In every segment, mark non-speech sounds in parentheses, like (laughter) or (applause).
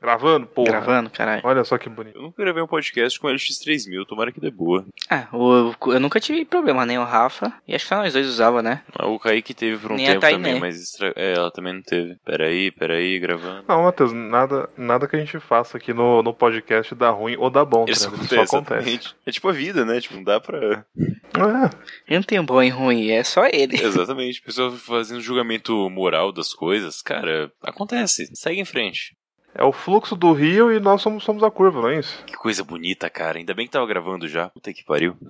Gravando? Porra. Gravando, caralho. Olha só que bonito. Eu nunca gravei um podcast com LX3000, tomara que dê boa. Ah, o, eu nunca tive problema, nem o Rafa. E acho que só nós dois usava, né? Ah, O Kaique teve por um Nem tempo também, mas estra... é, ela também não teve. Peraí, peraí, gravando. Não, Matheus, nada, nada que a gente faça aqui no, no podcast dá ruim ou dá bom, Isso ligado? acontece, Só acontece. É tipo a vida, né? Tipo, não dá pra. É, Eu não tenho bom e ruim, é só ele. (laughs) Exatamente. Pessoa fazendo julgamento moral das coisas, cara, acontece. Segue em frente. É o fluxo do rio e nós somos, somos a curva, não é isso? Que coisa bonita, cara. Ainda bem que tava gravando já. Puta que pariu. (laughs)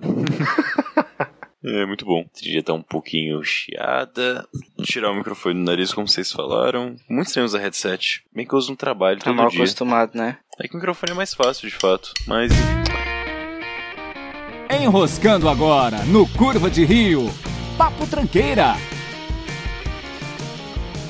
É, muito bom. A trilha tá um pouquinho chiada. Tirar o microfone do nariz, como vocês falaram. Muito estranho usar headset. Bem que eu uso no trabalho Tá todo mal dia. acostumado, né? É que o microfone é mais fácil, de fato. Mas Enroscando agora no Curva de Rio. Papo Tranqueira.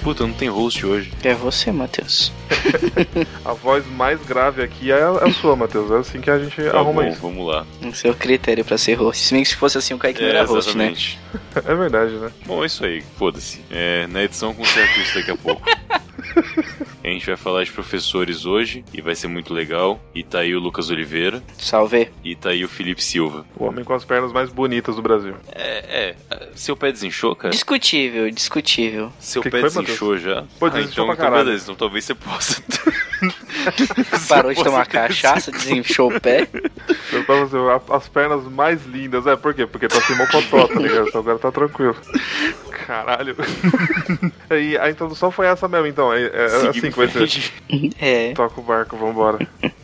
Puta, não tem host hoje. É você, Matheus. (laughs) A voz mais grave aqui é, é a sua, Matheus. É assim que a gente Tá arruma bom, isso. vamos lá. O seu critério pra ser host. Se bem que se fosse assim, o Kaique não É, era host, né? exatamente. (laughs) É verdade, né? Bom, é isso aí. Foda-se. É, na edição conserto isso daqui a pouco. (laughs) (laughs) A gente vai falar de professores hoje e vai ser muito legal. E tá aí o Lucas Oliveira Salve. e tá aí o Felipe Silva. O homem com as pernas mais bonitas do Brasil. É, é. Seu pé desinchou, cara? Discutível, discutível. Seu Que pé que foi, desinchou já? Pô, ah, desinchou então, pra então caralho. beleza. Então talvez você possa. (laughs) (laughs) Parou de tomar cachaça, desinchou o pé. Eu tava assim, as pernas mais lindas. É, por quê? Porque tá sem mocotó, tá ligado? Então agora tá tranquilo. Caralho. (laughs) E a introdução foi essa mesmo, então. É, é Seguindo assim que vai ser. É. Toca o barco, vambora. (laughs)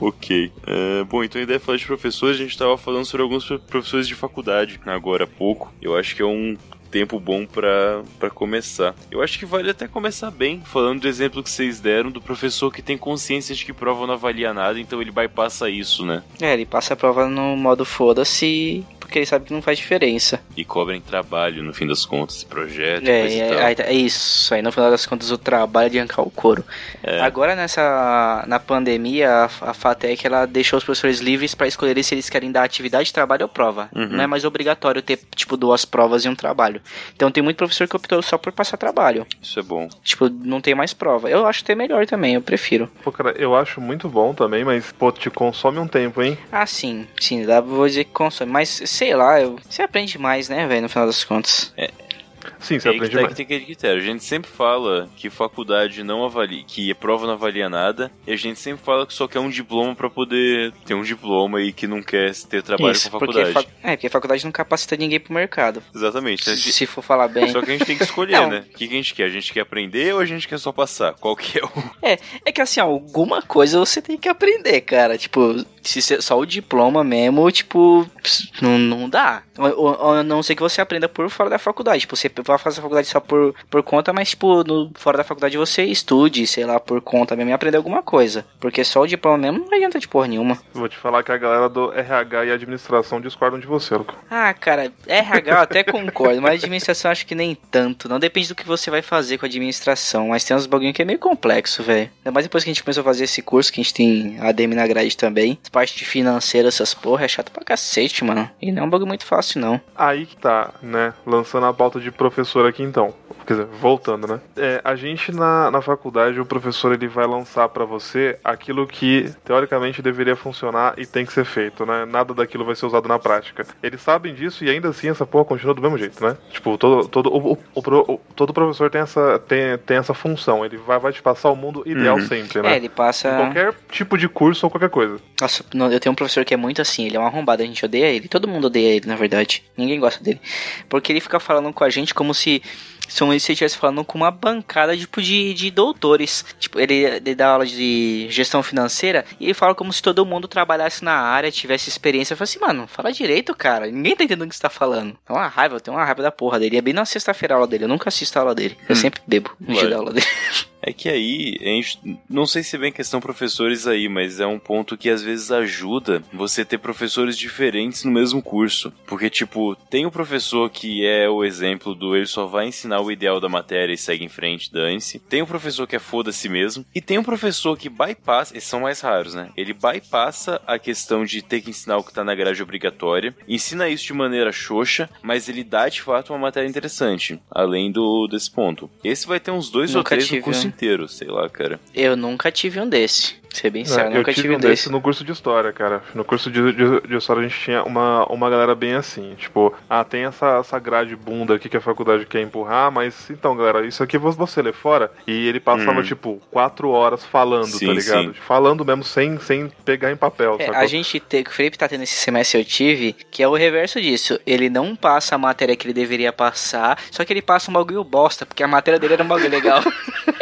Ok. É, bom, então a ideia é falar de professores. A gente tava falando sobre alguns pro- professores de faculdade agora há pouco. Eu acho que é um tempo bom pra pra começar. Eu acho que vale até começar bem, falando do exemplo que vocês deram do professor que tem consciência de que prova não avalia nada, então ele bypassa isso, né? É, ele passa a prova no modo foda-se, porque ele sabe que não faz diferença. E cobra em trabalho, no fim das contas, projeto, É, coisa e é, tal. aí tá- é isso. Aí no final das contas o trabalho é de arrancar o couro. É. Agora nessa na pandemia a, a FATEC ela deixou os professores livres para escolherem se eles querem dar atividade de trabalho ou prova. Uhum. Não é mais obrigatório ter tipo duas provas e um trabalho. Então tem muito professor que optou só por passar trabalho. Isso é bom. Tipo, não tem mais prova. Eu acho até melhor também, eu prefiro. Pô, cara, eu acho muito bom também, mas, pô, te consome um tempo, hein? Ah, sim, sim, dá, vou dizer que consome, mas sei lá, eu, você aprende mais, né, velho, no final das contas. Sim, você É aí que aprende tá, mais. que tem aquele critério. A gente sempre fala que faculdade não avalia, que a prova não avalia nada, e a gente sempre fala que só quer um diploma pra poder ter um diploma e que não quer ter trabalho Isso, com porque faculdade. fa- é, porque a faculdade não capacita ninguém pro mercado. Exatamente. A Se, gente- se for falar bem. Só que a gente tem que escolher, né? O que, que a gente quer? A gente quer aprender ou a gente quer só passar? Qual que é o. É, é que assim, alguma coisa você tem que aprender, cara. Tipo, se ser só o diploma mesmo, tipo, não, não dá. Ou a não ser que você aprenda por fora da faculdade. Tipo, você vai fazer a faculdade só por, por conta, mas, tipo, no, fora da faculdade você estude, sei lá, por conta mesmo e aprender alguma coisa. Porque só o diploma mesmo não adianta de porra nenhuma. Vou te falar que a galera do RH e administração discordam de você, Luca. Ah, cara, RH eu até concordo, mas administração acho que nem tanto. Não depende do que você vai fazer com a administração, mas tem uns bagulho que é meio complexo, velho. Ainda mais depois que a gente começou a fazer esse curso, que a gente tem ADM na grade também. Parte de financeira, essas porra, é chato pra cacete, mano. E não é um bagulho muito fácil, não. Aí que tá, né? Lançando a pauta de professor aqui então. Quer dizer, voltando, né? É, a gente na, na faculdade, o professor ele vai lançar pra você aquilo que teoricamente deveria funcionar e tem que ser feito, né? Nada daquilo vai ser usado na prática. Eles sabem disso e ainda assim essa porra continua do mesmo jeito, né? Tipo, todo, todo, o, o- o todo professor tem essa, tem, tem essa função. Ele vai, vai te passar o mundo ideal Uhum. sempre, É, né? ele passa. Em qualquer tipo de curso ou qualquer coisa. Nossa, não, eu tenho um professor que é muito assim, ele é um arrombado, a gente odeia ele. Todo mundo odeia ele, na verdade. Ninguém gosta dele. Porque ele fica falando com a gente como se. Se ele estivesse falando com uma bancada tipo de, de doutores. Tipo, ele, ele dá aula de gestão financeira e ele fala como se todo mundo trabalhasse na área, tivesse experiência. Eu falo assim, mano, fala direito, cara. Ninguém tá entendendo o que você tá falando. É uma raiva, eu tenho uma raiva da porra dele. É bem na sexta-feira a aula dele. Eu nunca assisto a aula dele. Eu sempre bebo no dia da aula dele. (laughs) É que aí, gente, não sei se vem questão professores aí, mas é um ponto que às vezes ajuda você ter professores diferentes no mesmo curso. Porque, tipo, tem o professor que é o exemplo do ele só vai ensinar o ideal da matéria e segue em frente, dane-se. Tem o professor que é foda-se mesmo. E tem um professor que bypassa, esses são mais raros, né? Ele bypassa a questão de ter que ensinar o que tá na grade obrigatória, ensina isso de maneira xoxa, mas ele dá de fato uma matéria interessante, além do desse ponto. Esse vai ter uns dois ou Nunca três tive, no curso né? Inteiro, sei lá, cara. Eu nunca tive um desse. Ser bem sério, É, eu nunca tive tive um desse desse. no curso de história, cara. No curso de, de, de história a gente tinha uma, uma galera bem assim, tipo, ah, tem essa, essa grade bunda aqui que a faculdade quer empurrar, mas então, galera, isso aqui você- você lê fora. E ele passava, Hum. tipo, quatro horas falando, Sim, tá ligado? sim. Falando mesmo sem, sem pegar em papel, É, a gente tem, que o Felipe tá tendo esse semestre eu tive, que é o reverso disso. Ele não passa a matéria que ele deveria passar, só que ele passa um bagulho bosta, porque a matéria dele era um bagulho legal. (laughs)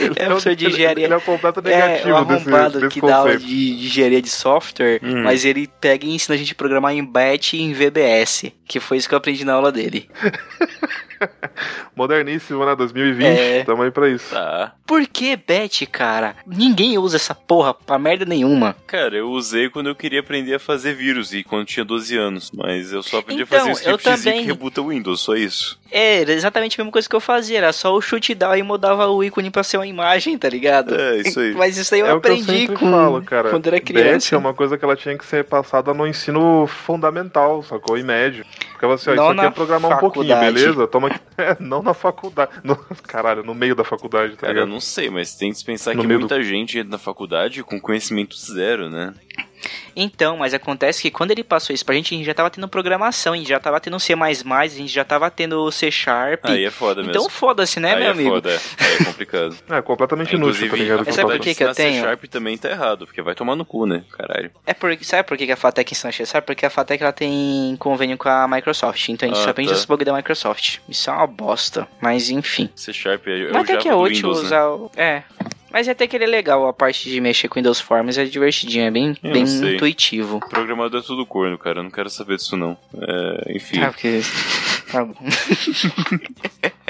Ele é um- professor de engenharia. Ele é o completo É, negativo o desse, arrombado desse que dá aula de, de engenharia de software, Hum. mas ele pega e ensina a gente a programar em BAT e em VBS, que foi isso que eu aprendi na aula dele. (laughs) Moderníssimo, né? 2020, É. tamo aí pra isso. Tá. Por que BAT, cara? Ninguém usa essa porra pra merda nenhuma. Cara, eu usei quando eu queria aprender a fazer vírus e quando tinha 12 anos. Mas eu só aprendi Então, a fazer eu scriptzinho também. que rebuta o Windows, só isso. É, era exatamente a mesma coisa que eu fazia, era só o chute down e mudava o ícone pra ser uma imagem, tá ligado? É, isso aí. Mas isso aí eu é o que eu aprendi sempre com, falo, cara. quando era Bet criança. é uma coisa que ela tinha que ser passada no ensino fundamental, sacou? E médio. Porque você, ó, Não isso aqui é programar um pouquinho, faculdade. beleza? Toma aqui. (laughs) É, não na faculdade. No- caralho, no meio da faculdade, tá Cara, eu ligado? não sei, mas tem que pensar No que muita gente entra na faculdade com conhecimento zero, né? Então, mas acontece que quando ele passou isso pra gente, a gente já tava tendo programação, a gente já tava tendo C++, a gente já tava tendo C Sharp. Aí é foda mesmo. então foda-se, né, Aí meu é amigo? foda, é. Aí é complicado. (laughs) É, completamente inútil, tá ligado? Sabe por que que eu ensinar C tenho? Sharp também tá errado, porque vai tomar no cu, né? Caralho. É porque, sabe por que que a FATEC ensina C Sharp? Porque a FATEC ela tem convênio com a Microsoft, então a gente Ah, só aprende tá. esse bug da Microsoft. Isso é uma bosta, mas enfim. C Sharp é, é Mas o até que é útil Windows, né? usar o... É. Mas até que ele é legal, a parte de mexer com Windows Forms é divertidinho, é bem, Eu bem intuitivo. Programador é tudo corno, cara. Eu não quero saber disso, não. É, enfim. Ah, porque... (laughs) Tá bom. (laughs)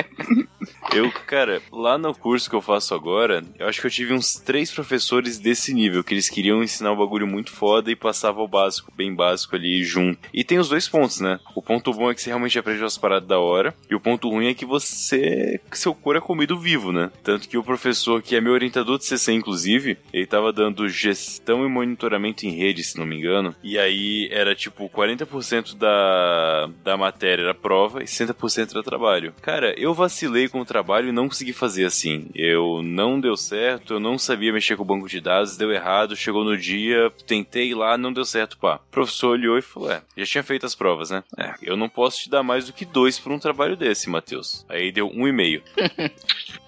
Eu, cara, lá no curso que eu faço agora, eu acho que eu tive uns três professores desse nível, que eles queriam ensinar um bagulho muito foda e passava o básico, bem básico ali junto. E tem os dois pontos, né? O ponto bom é que você realmente aprende umas paradas da hora, e o ponto ruim é que você. que seu couro é comido vivo, né? Tanto que o professor, que é meu orientador de CC, inclusive, ele tava dando gestão e monitoramento em rede, se não me engano, e aí era tipo 40% da, da matéria era prova e 60% era trabalho. Cara, eu vacilei com o trabalho e não consegui fazer assim. Eu não deu certo, eu não sabia mexer com o banco de dados, deu errado, chegou no dia, tentei lá, não deu certo, pá. O professor olhou e falou: É, já tinha feito as provas, né? É, eu não posso te dar mais do que dois por um trabalho desse, Matheus. Aí deu um e meio. (laughs)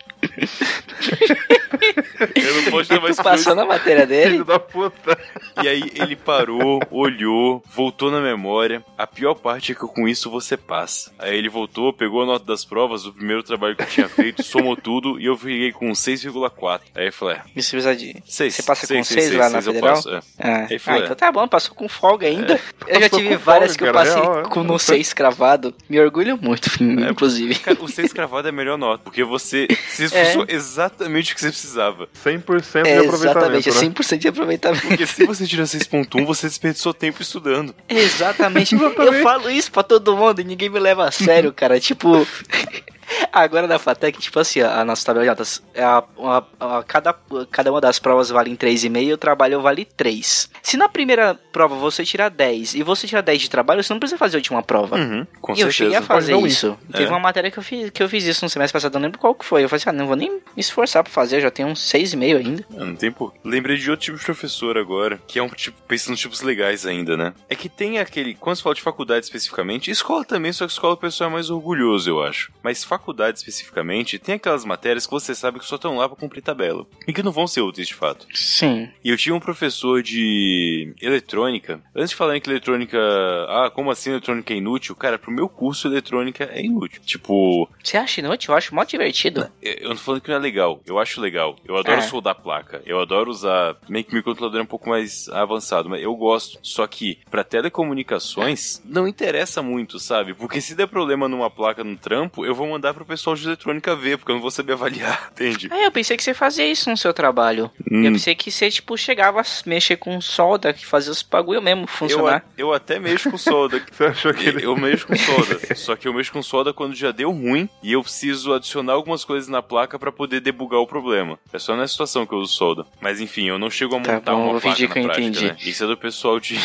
eu não posso mais passou na matéria dele? Filho da puta. e aí ele parou, olhou, voltou na memória. A pior parte é que com isso você passa. Aí ele voltou, pegou a nota das provas do primeiro trabalho que eu tinha feito, somou tudo e eu fiquei com 6,4. Aí eu falei, é, Isso precisa de... 6. Você passa com 6 lá na eu Federal? passo, é. Ah, Aí ah, é. então tá bom, passou com folga ainda. eu já tive várias folga, que eu passei real, é. com no 6 cravado. Me orgulho muito, inclusive. Cara, o 6 cravado é a melhor nota, porque você se É. esforçou exatamente o que você precisava. 100% de É, aproveitamento, exatamente, é né? 100% de aproveitamento. Porque se você tira 6.1, você desperdiçou tempo estudando. Exatamente. (laughs) Exatamente. Eu falo isso pra todo mundo e ninguém me leva a sério, cara. Tipo. Agora na FATEC, tipo assim, a nossa tabela de notas, é a, a- a- cada, cada uma das provas vale 3,5 e o trabalho vale 3. Se na primeira prova você tirar 10 e você tirar 10 de trabalho, você não precisa fazer a última prova. Uhum, com e eu certeza. cheguei a fazer isso. É. Teve uma matéria que eu, fiz, que eu fiz isso no semestre passado, eu não lembro qual que foi. Eu falei assim, ah, não vou nem me esforçar pra fazer, eu já tenho uns 6,5 ainda. Não tem por. Lembrei de outro tipo de professor agora, que é um tipo, pensando nos tipos legais ainda, né? É que tem aquele. Quando se fala de faculdade especificamente, escola também, só que escola o pessoal é mais orgulhoso, eu acho. Mas faculdade especificamente, tem aquelas matérias que você sabe que só estão lá pra cumprir tabela. E que não vão ser úteis de fato. Sim. E eu tinha um professor de eletrônica. Antes de falar que eletrônica. Ah, como assim eletrônica é inútil? Cara, pro meu curso, eletrônica é inútil. Tipo, Você acha inútil? Eu acho mó divertido. eu não tô falando que não é legal. Eu acho legal. Eu adoro É. soldar placa. Eu adoro usar. Meio que meu controlador é um pouco mais avançado, mas eu gosto. Só que, pra telecomunicações, não interessa muito, sabe? Porque se der problema numa placa no trampo, eu vou mandar pro pessoal de eletrônica ver, porque eu não vou saber avaliar, (laughs) entende? Ah, eu pensei que você fazia isso no seu trabalho. Hum. Eu pensei que você, tipo, chegava a mexer com solda, que fazia os bagulho mesmo Eu, funcionar. a- eu até mexo com solda. (laughs) Você achou que ele... Eu mexo com solda. (laughs) Só que eu mexo com solda quando já deu ruim e eu preciso adicionar algumas coisas na placa pra poder debugar o problema. É só nessa situação que eu uso solda. Mas enfim, eu não chego a Tá montar bom, uma vou placa fingir na que eu prática, entendi. né? Isso é do pessoal de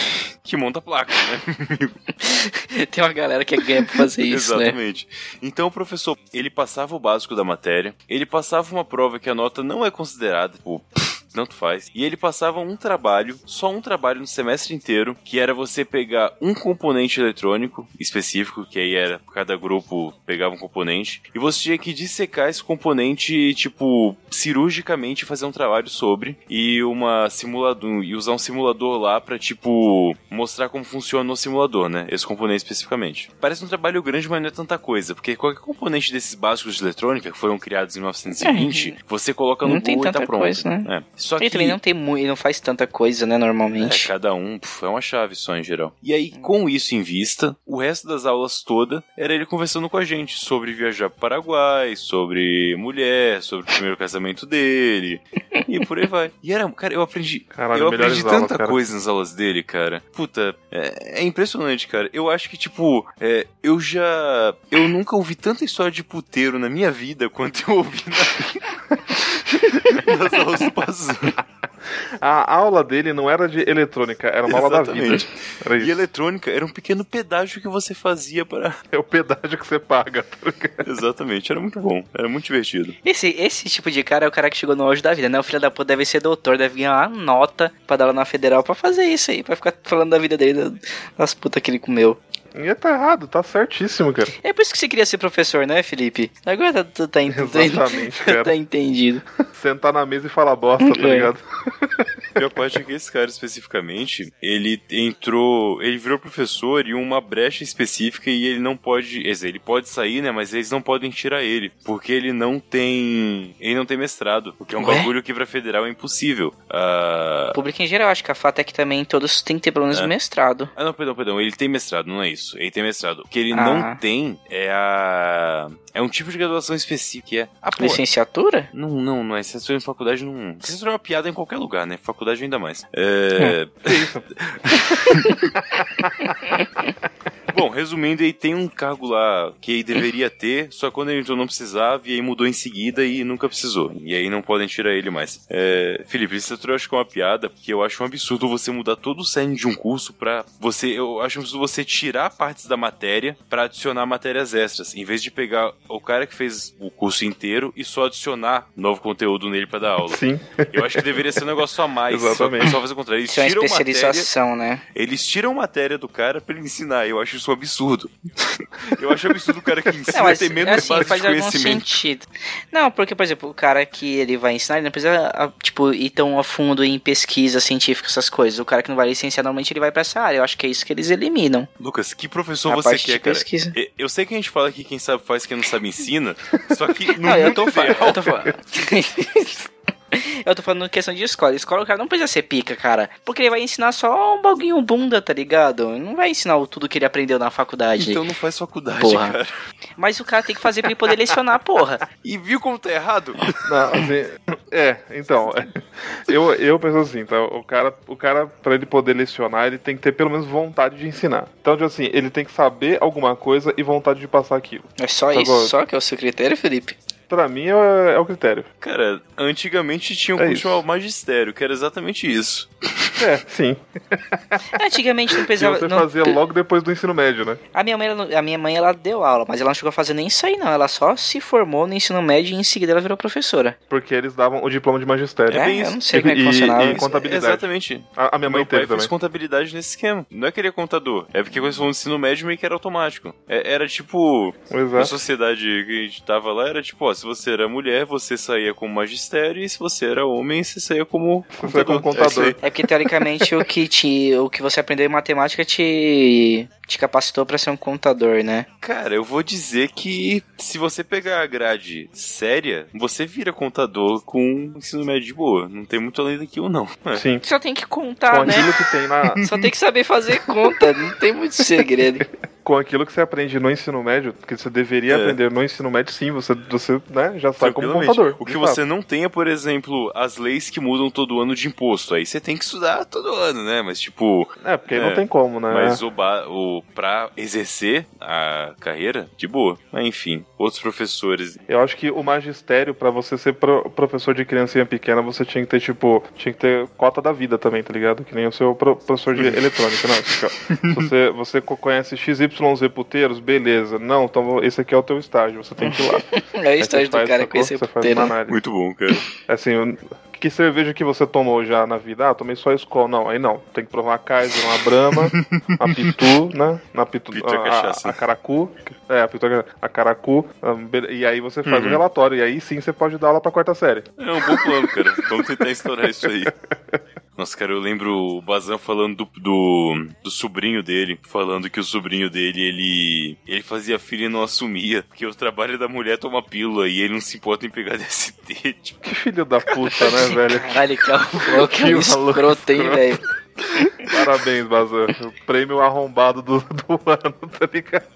que monta placa, né? Tem uma galera que ganha pra fazer isso, né? Exatamente. Então o professor ele passava o básico da matéria, ele passava uma prova que a nota não é considerada, tipo, tanto faz. E ele passava um trabalho, só um trabalho no semestre inteiro, que era você pegar um componente eletrônico específico, que aí era cada grupo pegava um componente, e você tinha que dissecar esse componente, tipo, cirurgicamente fazer um trabalho sobre e uma simulador e usar um simulador lá para tipo mostrar como funciona no simulador, né? Esse componente especificamente. Parece um trabalho grande, mas não é tanta coisa, porque qualquer componente desses básicos de eletrônica que foram criados em 1920, você coloca no Google e tá pronto. coisa, né? É. Só Ele que também não tem muito, ele não faz tanta coisa, né, é, normalmente. cada um puf, é uma chave só em geral. E aí, com isso em vista, o resto das aulas toda era ele conversando com a gente sobre viajar pro Paraguai, sobre mulher, sobre o primeiro casamento dele e por aí vai. E era, cara, eu aprendi, Caralho, eu aprendi tanta cara. coisa nas aulas dele, cara. Puta, é, é impressionante, cara. Eu acho que tipo, é, eu já, eu nunca ouvi tanta história de puteiro na minha vida quanto eu ouvi na, (laughs) nas aulas do Pazan. (laughs) A aula dele não era de eletrônica, era uma aula da vida. Era E isso. eletrônica era um pequeno pedágio que você fazia para. É o pedágio que você paga, tá? Exatamente, era muito bom, era muito divertido. Esse, esse tipo de cara é o cara que chegou no auge da vida, né? O filho da puta deve ser doutor, deve ganhar uma nota pra dar aula na federal pra fazer isso aí, pra ficar falando da vida dele, das putas que ele comeu. E tá errado, tá certíssimo, cara. É por isso que você queria ser professor, né, Felipe? Agora tá, tá, tá, ent- Exatamente, cara. tá entendido. (laughs) Sentar na mesa e falar bosta, tá (laughs) É. ligado? A pior parte é que esse cara especificamente, ele entrou. Ele virou professor em uma brecha específica e ele não pode. Quer dizer, ele pode sair, né? Mas eles não podem tirar ele. Porque ele não tem. Ele não tem mestrado. O que é um Ué? bagulho que pra federal é impossível. Ah. Público em geral, acho que a fato é que também todos têm que ter pelo menos É. mestrado. Ah, não, perdão, perdão. Ele tem mestrado, não é isso. Ele tem mestrado. O que ele Ah. não tem é a. É um tipo de graduação específica, que é. Ah, pô, Licenciatura? Não, não, não é. Licenciatura em faculdade não. Licenciatura é uma piada em qualquer lugar, né? Faculdade ainda mais. É. (laughs) Bom, resumindo, ele tem um cargo lá que ele deveria ter, só quando ele entrou não precisava, e aí mudou em seguida e nunca precisou. E aí não podem tirar ele mais. É, Felipe, licenciatura eu acho que é uma piada, porque eu acho um absurdo você mudar todo o cerne de um curso pra você. Eu acho um absurdo você tirar partes da matéria pra adicionar matérias extras, em vez de pegar o cara que fez o curso inteiro e só adicionar novo conteúdo nele pra dar aula. Sim. Eu acho que deveria ser um negócio a mais. (laughs) Exatamente. Só, só fazer o contrário. Eles Isso é uma tiram matéria, especialização, né? eles tiram matéria do cara pra ele ensinar. Eu acho isso um absurdo. Eu acho absurdo o cara que (laughs) ensina Não, mas ter menos assim, base faz de algum conhecimento. sentido. Não, porque, por exemplo, o cara que ele vai ensinar, ele não precisa, a- tipo, ir tão a fundo em pesquisa científica, essas coisas. O cara que não vai licenciar, normalmente ele vai pra essa área. Eu acho que é isso que eles eliminam. Lucas, que professor você quer, cara? pesquisa. Eu sei que a gente fala que quem sabe faz, quem não sabe ensina, (laughs) só que no Não, eu tô falando. Eu tô falando. (laughs) (laughs) Eu tô falando questão de escola. Escola, o cara não precisa ser pica, cara. Porque ele vai ensinar só um baguinho bunda, tá ligado? Ele não vai ensinar o- tudo que ele aprendeu na faculdade. Então não faz faculdade, Porra. cara. Mas o cara tem que fazer pra ele poder lecionar, porra. E viu como tá errado? Não, assim, é, então, é. eu, eu penso assim, tá? O cara, o cara, pra ele poder lecionar, ele tem que ter pelo menos vontade de ensinar. Então, tipo assim, ele tem que saber alguma coisa e vontade de passar aquilo. É só Tá isso, só que é o seu critério, Felipe? Pra mim é, é o critério. Cara, antigamente tinha um É isso. chamado magistério, que era exatamente isso. É, sim. Antigamente não Que precisava. você não- fazia logo depois do ensino médio, né? A minha, mãe, ela a minha mãe, ela deu aula, mas ela não chegou a fazer nem isso aí, não. Ela só se formou no ensino médio e em seguida ela virou professora. Porque eles davam o diploma de magistério. É bem eu não sei como é que E- funcionava. e- contabilidade. Exatamente. A, a minha mãe Meu pai teve fez também. contabilidade nesse esquema. Não é que ele é contador, é porque quando você falou no ensino médio meio que era automático. É- era tipo, na Exato. sociedade que a gente tava lá, era tipo, ó, se você era mulher, você saía como magistério, e se você era homem, você saía como Você saía como É contador. É porque teoricamente o que te, o que você aprendeu em matemática te, te capacitou pra ser um contador, né? Cara, eu vou dizer que se você pegar a grade séria, você vira contador com ensino médio de boa. Não tem muito além daquilo, não. É. Sim. Só tem que Com contar, né? aquilo que tem na. Só tem que saber fazer conta, não tem muito segredo. (laughs) Com aquilo que você aprende no ensino médio, que você deveria É. aprender no ensino médio, sim, você, você né, já sai como contador. O que de você fato. não tem é, por exemplo, as leis que mudam todo ano de imposto. Aí você tem que estudar todo ano, né? Mas, tipo, É, porque aí É. não tem como, né? mas o, ba o pra exercer a carreira, de boa. Mas, enfim, outros professores. Eu acho que o magistério, pra você ser pro- professor de criancinha pequena, você tinha que ter, tipo, tinha que ter cota da vida também, tá ligado? Que nem o seu pro- professor de (laughs) eletrônica. Não, você, você co- conhece XYZ YZ puteiros, beleza. Não, então esse aqui é o teu estágio, você tem que ir lá. (laughs) É o estágio do cara faz puteiro. Muito bom, cara. Assim, que cerveja que você tomou já na vida? Ah, tomei só Skol. Não, aí não. Tem que provar uma Kaiser, uma Brahma, uma Pitu, (laughs) né? Na Pitu, Pitu é a, a, a Caracu. É, a Pitu é a Caracu. E aí você faz o Uhum. relatório. E aí sim você pode dar aula pra quarta série. É um bom plano, cara. Vamos tentar estourar isso aí. (laughs) Nossa, cara, eu lembro o Bazan falando do, do, do sobrinho dele, falando que o sobrinho dele, ele, ele fazia filho e não assumia, porque o trabalho da mulher é tomar pílula e ele não se importa em pegar (laughs) DST, tipo, Que filho da puta, né, velho? Caralho, que é que é um Que maluco escroto, hein, velho. Parabéns, Bazan. O prêmio arrombado do, do ano, tá ligado?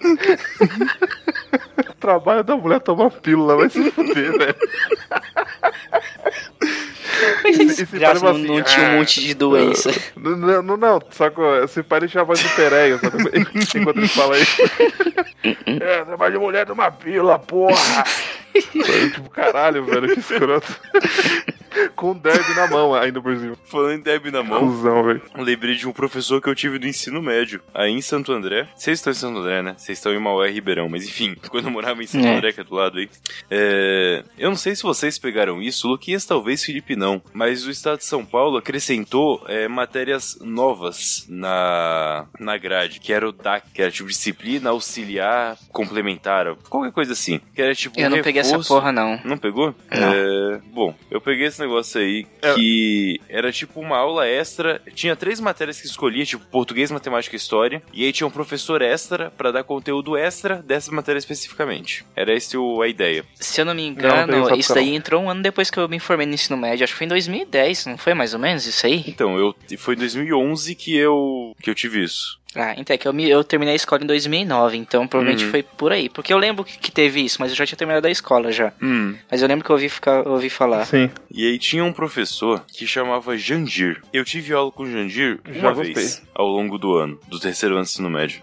O trabalho da mulher tomar pílula, vai se fuder, velho. Mas E se fala não, assim, não tinha ah, um monte de doença. Não, não, não, não sacou? Esse pai deixa a voz do Pereio? (laughs) Enquanto ele fala isso. (laughs) é, trabalho de mulher numa pílula, porra! (laughs) Tipo, caralho, velho, que escroto. Com um derby na mão ainda por cima. falando em Deb na mão, Cusão, velho. lembrei de um professor que eu tive do ensino médio, aí em Santo André. Vocês estão em Santo André, né? Vocês estão em Maué e Ribeirão, mas enfim, (laughs) quando eu morava em Santo É. André, que é do lado aí. é, Eu não sei se vocês pegaram isso, Luquinhas talvez, Felipe não, mas o estado de São Paulo acrescentou é, matérias novas na, na grade, que era o DAC, que era tipo disciplina auxiliar complementar, qualquer coisa assim. Que era tipo Eu não peguei essa reforço- porra, não. não pegou? Não. É, bom, eu peguei esse negócio aí É. que era tipo uma aula extra. Tinha três matérias que escolhia, tipo português, matemática e história. E aí tinha um professor extra pra dar conteúdo extra dessa matéria especificamente. Era essa o- a ideia. Se eu não me Não, não engano, essa isso daí entrou um ano depois que eu me formei no ensino médio. Acho que foi em 2010, não foi mais ou menos isso aí? Então, eu foi em 2011 que eu que eu tive isso. Ah, então é que eu, me, eu terminei a escola em 2009, então provavelmente Uhum. foi por aí. Porque eu lembro que, que teve isso, mas eu já tinha terminado a escola já. Mas eu lembro que eu ouvi, ficar, eu ouvi falar. Sim. E aí tinha um professor que chamava Jandir. Eu tive aula com o Jandir Já uma gostei. vez ao longo do ano, do terceiro ano do ensino médio.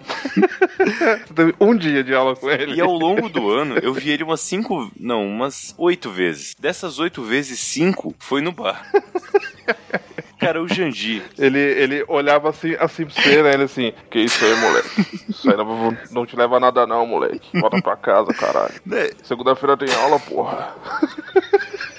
Você (laughs) teve um dia de aula com ele. E ao longo do ano, eu vi ele umas cinco. Não, umas oito vezes. Dessas oito vezes, cinco foi no bar. (laughs) Cara, o Jandir. Ele, ele olhava assim, assim pra você, né? Ele assim, que isso aí, moleque? Isso aí não, não te leva a nada não, moleque. Volta pra casa, caralho. Né, Segunda-feira tem aula, porra.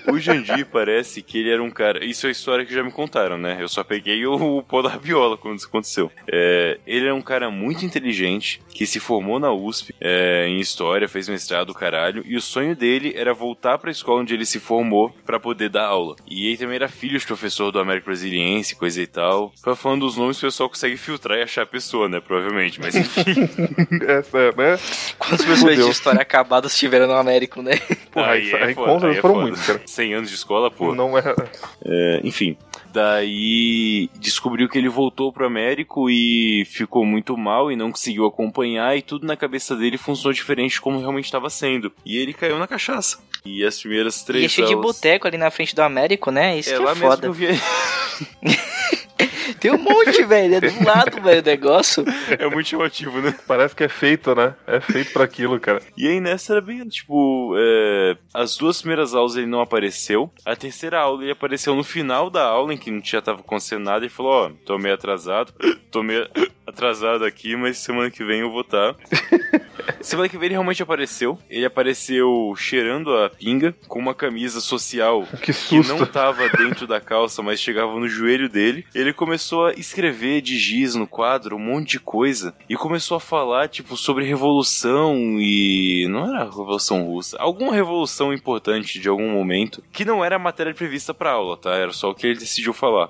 O Jandir parece que ele era um cara. Isso é a história que já me contaram, né? Eu só peguei o, o pó da rabiola quando isso aconteceu. É, ele era um cara muito inteligente que se formou na USP é, em história, fez mestrado, caralho. E o sonho dele era voltar pra escola onde ele se formou pra poder dar aula. E ele também era filho de professor do Américo Brasiliense, coisa e tal. Pra falando dos nomes, o pessoal consegue filtrar e achar a pessoa, né? Provavelmente. Mas enfim. (laughs) Essa é, né? Quantas pessoas de história acabadas tiveram no Américo, né? Porra, Aí isso- é aí foda, certeza aí é foram muitos, cara. 100 anos de escola, pô. Não é. É, enfim. Daí descobriu que ele voltou pro Américo e ficou muito mal e não conseguiu acompanhar e tudo na cabeça dele funcionou diferente de como realmente estava sendo. E ele caiu na cachaça. E as primeiras três E é cheio de boteco ali na frente do Américo, né? Isso É que lá é mesmo que foda. eu vi. (laughs) Tem um monte, velho. É do lado, velho, o negócio. É muito chamativo, né? Parece que é feito, né? É feito pra aquilo, cara. E aí nessa era bem, tipo, é, as duas primeiras aulas ele não apareceu. A terceira aula ele apareceu no final da aula, em que não tinha tava acontecendo nada, e falou, ó, tô meio atrasado, tô meio atrasado aqui, mas semana que vem eu vou estar. (laughs) semana que vem ele realmente apareceu. Ele apareceu cheirando a pinga, com uma camisa social (laughs) Que que não tava dentro da calça, mas chegava no joelho dele. Ele começou a escrever de giz no quadro, um monte de coisa. E começou a falar, tipo, sobre revolução e. Não era Revolução Russa. Alguma revolução importante de algum momento. Que não era a matéria prevista pra aula, tá? Era só o que ele decidiu falar.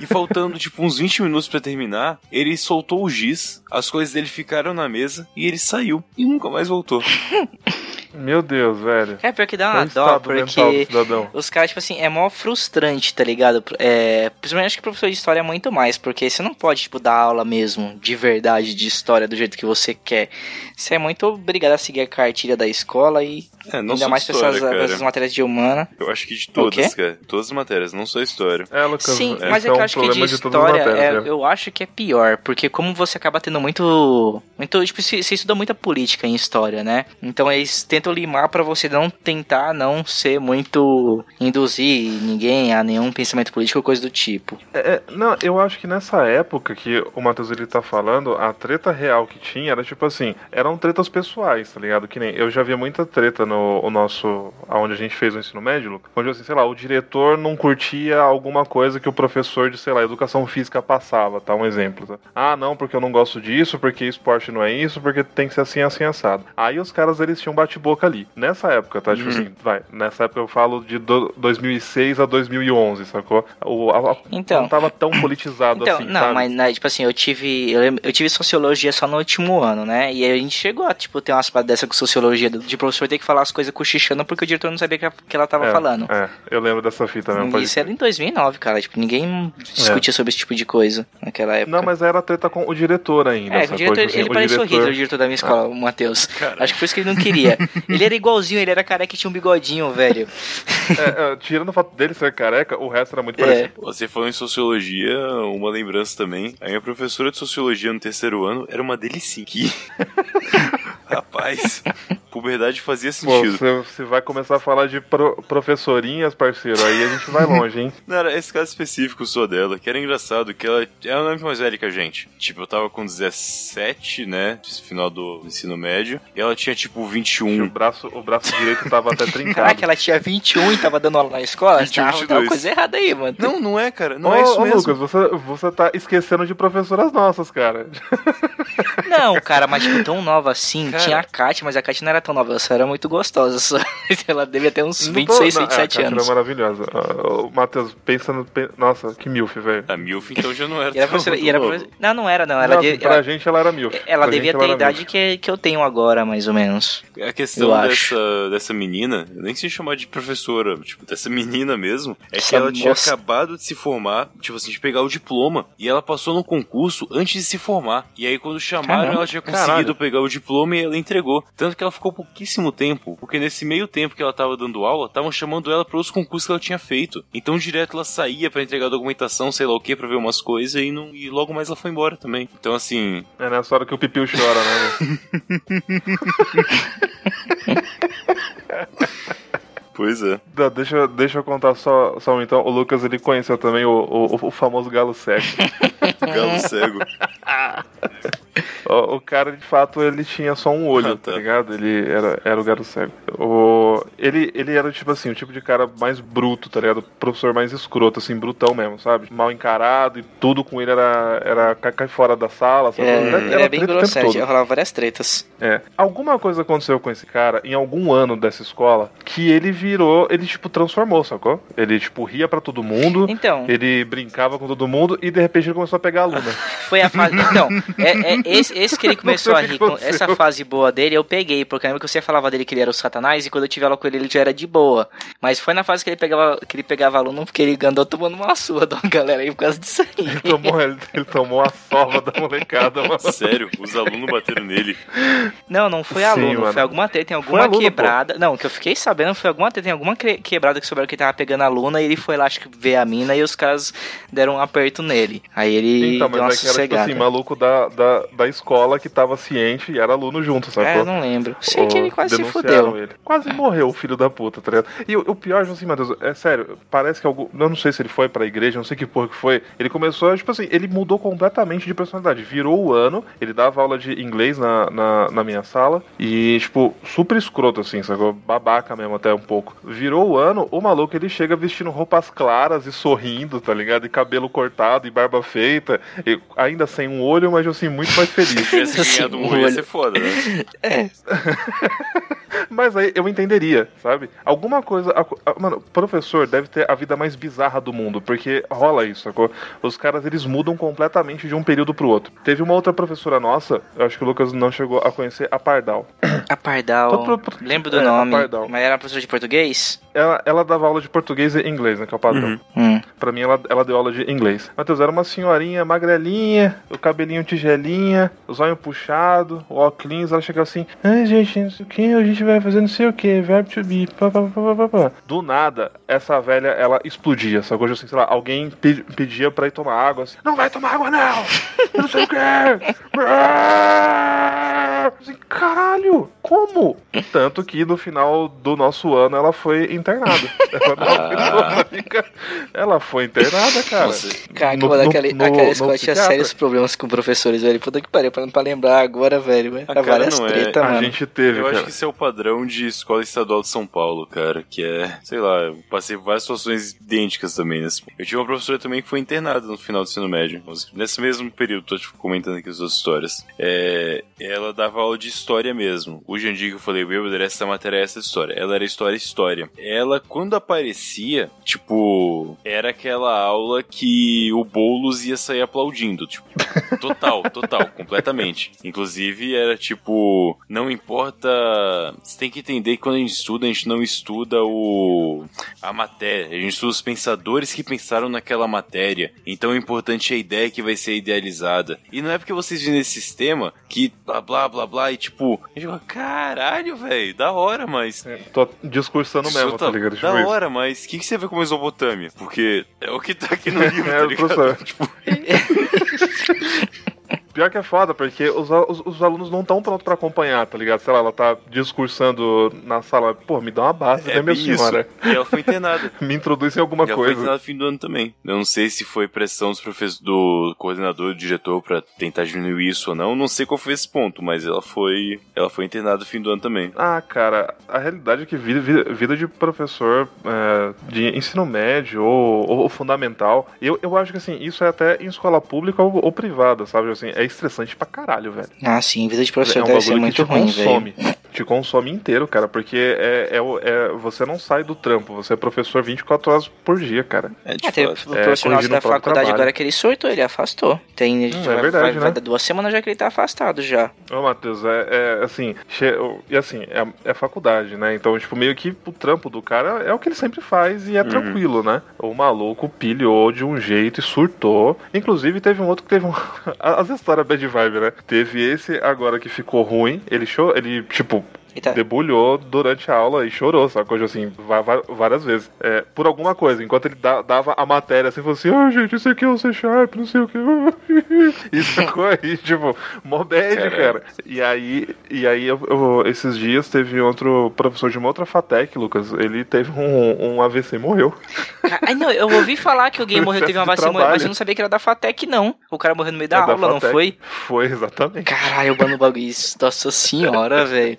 E faltando, tipo, uns 20 minutos pra terminar, ele soltou o giz, as coisas dele ficaram na mesa e ele saiu. E nunca mais voltou. (laughs) Meu Deus, velho. É, pior que dá É o uma dó, mental do porque cidadão. os caras, tipo assim, é mó frustrante, tá ligado? É, principalmente acho que professor de história é muito mais, porque você não pode, tipo, dar aula mesmo, de verdade, de história, do jeito que você quer. Você é muito obrigado a seguir a cartilha da escola e É, não ainda só mais pra história, essas, cara. essas matérias de humana. Eu acho que de todas, cara. Todas as matérias, não só história. É, Lucas, Sim, esse mas é é que um eu acho que de problema de história, matérias, é- eu acho que é pior, porque como você acaba tendo muito. muito tipo, você, você estuda muita política em história, né? Então eles tentam limar pra você não tentar não ser muito. induzir ninguém a nenhum pensamento político ou coisa do tipo. É, é, não, eu acho que nessa época que o Matheus ele tá falando, a treta real que tinha era tipo assim, eram tretas pessoais, tá ligado? Que nem eu já via muita treta no o nosso. aonde a gente fez o ensino médio, onde assim, sei lá, o diretor não curtia alguma coisa que o professor de, sei lá, educação física passava, tá? Um exemplo. Tá? Ah, não, porque eu não gosto disso, porque esporte não é isso, porque tem que ser assim, assim, assado. Aí os caras eles tinham bate-boca ali. Nessa época, tá? Tipo uhum. assim, vai, nessa época eu falo de do, 2006 a 2011, sacou? O, a, a, então, não tava tão politizado então, assim, Não, sabe? mas né, tipo assim, eu tive eu, eu, tive sociologia só no último ano, né? E aí a gente chegou a, tipo, ter umas paradas dessa com sociologia, de professor ter que falar as coisas cochichando porque o diretor não sabia que, que ela tava é, falando. É, eu lembro dessa fita mesmo. Isso era em 2009, cara. Tipo, ninguém discutia é. sobre esse tipo de coisa naquela época. Não, mas era treta com o diretor ainda. É, o diretor, coisa, assim, ele parecia diretor... horrível, o diretor da minha escola, ah. o Matheus. Acho que por isso que ele não queria. ele era igualzinho, ele era careca e tinha um bigodinho, velho. É, é, tirando o fato dele ser careca, o resto era muito é. parecido. Você falou em sociologia, uma lembrança também. A minha professora de sociologia no terceiro ano era uma delicinha. (laughs) Rapaz, puberdade fazia sentido. Pô, você vai começar a falar de pro, professorinhas, parceiro, aí a gente vai longe, hein? (laughs) Não, era esse caso específico só dela, que era engraçado, que ela, ela não é mais velha que a gente. Tipo, eu tava com 17, né, final do ensino médio, e ela tinha, tipo, 21. O braço, o braço direito tava até (laughs) trincado. Caraca, ela tinha 21 e tava dando aula na escola? 21, tava, tava coisa errada aí, mano. Não, não é, cara, não ô, é isso ô, mesmo. Lucas, você, você tá esquecendo de professoras nossas, cara. Não, cara, mas tipo, tão nova assim, cara. Tinha a Kátia, mas a Kátia não era tão nova, ela só era muito gostosa. Só. (laughs) Ela devia ter uns 26, não, 27 é, a anos. era maravilhosa. O Matheus, pensa no. Nossa, que milf, velho. A milf então já não (laughs) era. E era, professora, e era Não, não era, não. Ela não, de, pra ela, gente ela era milf. Ela pra devia ter a idade que, que eu tenho agora, mais ou menos. A questão dessa, dessa menina, nem se chamar de professora, tipo, dessa menina mesmo, é Essa que ela moça. tinha acabado de se formar, tipo assim, de pegar o diploma, e ela passou no concurso antes de se formar. E aí quando chamaram, Caramba, ela tinha conseguido caralho. pegar o diploma e ela entregou. Tanto que ela ficou pouquíssimo tempo, porque nesse meio tempo que ela tava dando aula, estavam chamando ela para os concursos que ela tinha feito. Então direto ela saía para entregar a documentação, sei lá o que, pra ver umas coisas e, não, e logo mais ela foi embora também. Então assim. É nessa hora que o Pipiu chora, né? (laughs) Pois é. Não, deixa, deixa eu contar só, só então. O Lucas ele conheceu também o, o, o famoso galo cego. (laughs) galo cego. o, o, cara, de fato, ele tinha só um olho, ah, tá. tá. ligado? Ele era, era o galo cego. O, ele, ele era, tipo assim, o tipo de cara mais bruto, tá ligado? Professor mais escroto, assim, brutão mesmo, sabe? Mal encarado e tudo com ele era, era cair fora da sala, sabe? É, era, era ele é bem grosseiro, rolava várias tretas. É. Alguma coisa aconteceu com esse cara em algum ano dessa escola que ele virou, ele, tipo, transformou, sacou? Ele, tipo, ria para todo mundo. Então. Ele brincava com todo mundo e de repente ele começou a pegar aluna. (laughs) Foi a fase. Então, é, é esse, esse, que ele (laughs) começou a rir, com, essa fase boa dele, eu peguei, porque lembra que você falava dele que ele era o satanás e quando eu tive aula com ele, ele já era de boa. Mas foi na fase que ele pegava, que ele pegava aluno, porque ele andou tomando uma surra da galera aí por causa disso aí. Ele tomou, ele, ele tomou a sova da molecada, mano. Sério, os alunos bateram nele. Não, não foi Sim, aluno, mano. foi alguma treta, tem alguma aluno, quebrada. Pô. Não, que eu fiquei sabendo foi alguma tem alguma quebrada que souberam que ele tava pegando a aluna e ele foi lá, acho que ver a mina e os caras deram um aperto nele. Aí ele então, deu uma mas é que era, tipo assim, maluco da, da, da escola que tava ciente e era aluno junto, sabe? É, não lembro. Sei que ele quase se fudeu. Ele. Quase morreu, o filho da puta, tá ligado? E o, o pior, assim, meu Deus, é sério, parece que algum. Eu não sei se ele foi pra igreja, não sei que porra que foi. Ele começou, tipo assim, ele mudou completamente de personalidade. Virou o ano, ele dava aula de inglês na, na, na minha sala e, tipo, super escroto, assim, sacou? Babaca mesmo, até um pouco. Virou o ano, o maluco ele chega vestindo roupas claras e sorrindo, tá ligado? E cabelo cortado e barba feita, e ainda sem um olho, mas assim, muito mais feliz. (laughs) Se ganhado um olho ia ser foda, né? (laughs) É. (laughs) Mas aí eu entenderia, sabe? Alguma coisa. Mano, professor deve ter a vida mais bizarra do mundo, porque rola isso, sacou? Os caras eles mudam completamente de um período pro outro. Teve uma outra professora nossa, eu acho que o Lucas não chegou a conhecer, a Pardal. A Pardal. Pro, pro, Lembro do é, nome. Mas era professora de português? Ela, ela dava aula de português e inglês, né? Que é o padrão. Uhum. Hum. Pra mim, ela, ela deu aula de inglês. Matheus, era uma senhorinha magrelinha, o cabelinho tigelinha, o zóio puxado, o óculos. Ela chegou assim: Ai, gente, não sei o que, a gente vai fazer não sei o que, verbo to be. Pá, pá, pá, pá, Do nada, essa velha, ela explodia. Só que assim, sei lá, alguém pedia pra ir tomar água assim: Não vai tomar água, não! Não sei o que! (laughs) Assim, caralho, como? Tanto que no final do nosso ano ela foi internada. (laughs) Ela não foi Ela foi internada, cara. Cara, no, aquela, no, aquela escola tinha sérios problemas com professores, velho. Puta que pariu, pra, pra lembrar agora, velho. Ah, várias é. treta, é. mano. A gente teve, Eu cara. acho que esse é o padrão de escola estadual de São Paulo, cara. Que é, sei lá, eu passei várias situações idênticas também. Nesse... Eu tive uma professora também que foi internada no final do ensino médio. Nesse mesmo período, tô tipo, comentando aqui as duas histórias. É... Ela dava aula de história mesmo. O Jandir que eu falei, meu, essa matéria é essa história. Ela era história história. Ela, quando aparecia, tipo, era aquela aula que o Boulos ia sair aplaudindo. Tipo, total, (laughs) total, completamente. Inclusive, era tipo, não importa. Você tem que entender que quando a gente estuda, a gente não estuda o a matéria. A gente estuda os pensadores que pensaram naquela matéria. Então o importante é a ideia que vai ser idealizada. E não é porque vocês vivem nesse sistema que blá blá blá blá e tipo, a gente fala, caralho, velho, da hora, mas. É, tô discursando mesmo, tá, tá ligado? Tipo da isso. hora, mas o que, que você vê com Mesopotâmia? Porque é o que tá aqui no (laughs) livro, é, tá ligado? Tipo... (laughs) (laughs) Pior que é foda, porque os, os, os alunos não estão prontos pra acompanhar, tá ligado? Sei lá, ela tá discursando na sala, pô, me dá uma base, é né, minha senhora? E ela foi internada. (laughs) me introduz em alguma e coisa. Ela foi internada no fim do ano também. Eu não sei se foi pressão dos professores, do coordenador, do diretor, pra tentar diminuir isso ou não. Não sei qual foi esse ponto, mas ela foi, ela foi internada no fim do ano também. Ah, cara, a realidade é que vida, vida, vida de professor é, de ensino médio ou, ou, fundamental, eu, eu acho que assim, isso é até em escola pública ou, ou privada, sabe? Assim, é estressante pra caralho, velho. Ah, sim, vida de professor é um deve ser muito ruim, consome, velho. Te consome inteiro, cara, porque é, é, é, você não sai do trampo, você é professor 24 horas por dia, cara. É, tipo, é, o professor é, da faculdade trabalho. agora que ele sortou, ele afastou. Tem, hum, é verdade, vai, né? vai duas semanas já que ele tá afastado já. Ô, Matheus, é, é assim, che... e assim, é, é, faculdade, né? Então, tipo, meio que o trampo do cara é o que ele sempre faz e é uhum. tranquilo, né? O maluco pilhou de um jeito e surtou. Inclusive, teve um outro que teve um. (laughs) As histórias bad vibe, né? Teve esse agora que ficou ruim. Ele, show, ele tipo, Tá. debulhou durante a aula e chorou? Coisa assim, várias vezes. É, por alguma coisa, enquanto ele dava a matéria assim, falou assim: ah, gente, isso aqui é o C Sharp, não sei o que. e (laughs) ficou aí, tipo, mó bad, cara. E aí, e aí eu, eu, esses dias teve outro professor de uma outra FATEC, Lucas. Ele teve um, um AVC e morreu. Ai, não, eu ouvi falar que alguém (laughs) morreu, teve um AVC e morreu, mas eu não sabia que era da FATEC, não. O cara morreu no meio da é aula, da não foi? Foi, exatamente. Caralho, mano, o bagulho. Nossa senhora, (laughs) velho.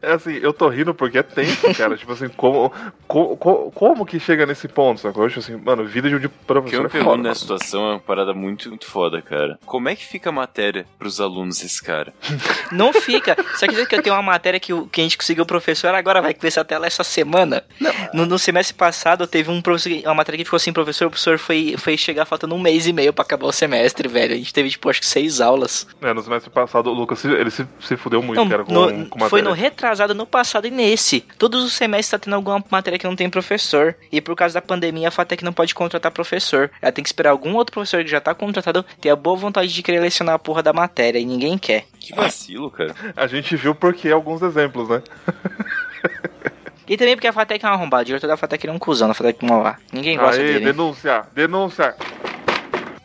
É assim, eu tô rindo porque é tenso, cara. tipo assim, como, como, como que chega nesse ponto, sacou? Tipo assim, mano, vida de um professor. O que eu é pergunto nessa situação é uma parada muito, muito foda, cara. Como é que fica a matéria pros alunos esse cara? (laughs) Não fica. Só quer dizer que eu tenho uma matéria que, que a gente conseguiu o professor agora vai começar até lá essa semana. No, no, semestre passado teve um professor, uma matéria que ficou assim, professor, o professor foi, foi chegar faltando um mês e meio pra acabar o semestre, velho. A gente teve, tipo, acho que seis aulas. É, no semestre passado o Lucas, ele se, se fudeu muito, Não, cara, com, no, com matéria. Foi no retrasado no passado e nesse. Todos os semestres tá tendo alguma matéria que não tem professor. E por causa da pandemia, a FATEC não pode contratar professor. Ela tem que esperar algum outro professor que já tá contratado ter a boa vontade de querer lecionar a porra da matéria e ninguém quer. Que vacilo, cara. A gente viu porque alguns exemplos, né? (laughs) E também porque a FATEC é uma arrombada. O diretor da FATEC é um cuzão na FATEC lá. Ninguém gosta Aê, dele. denúncia, denúncia.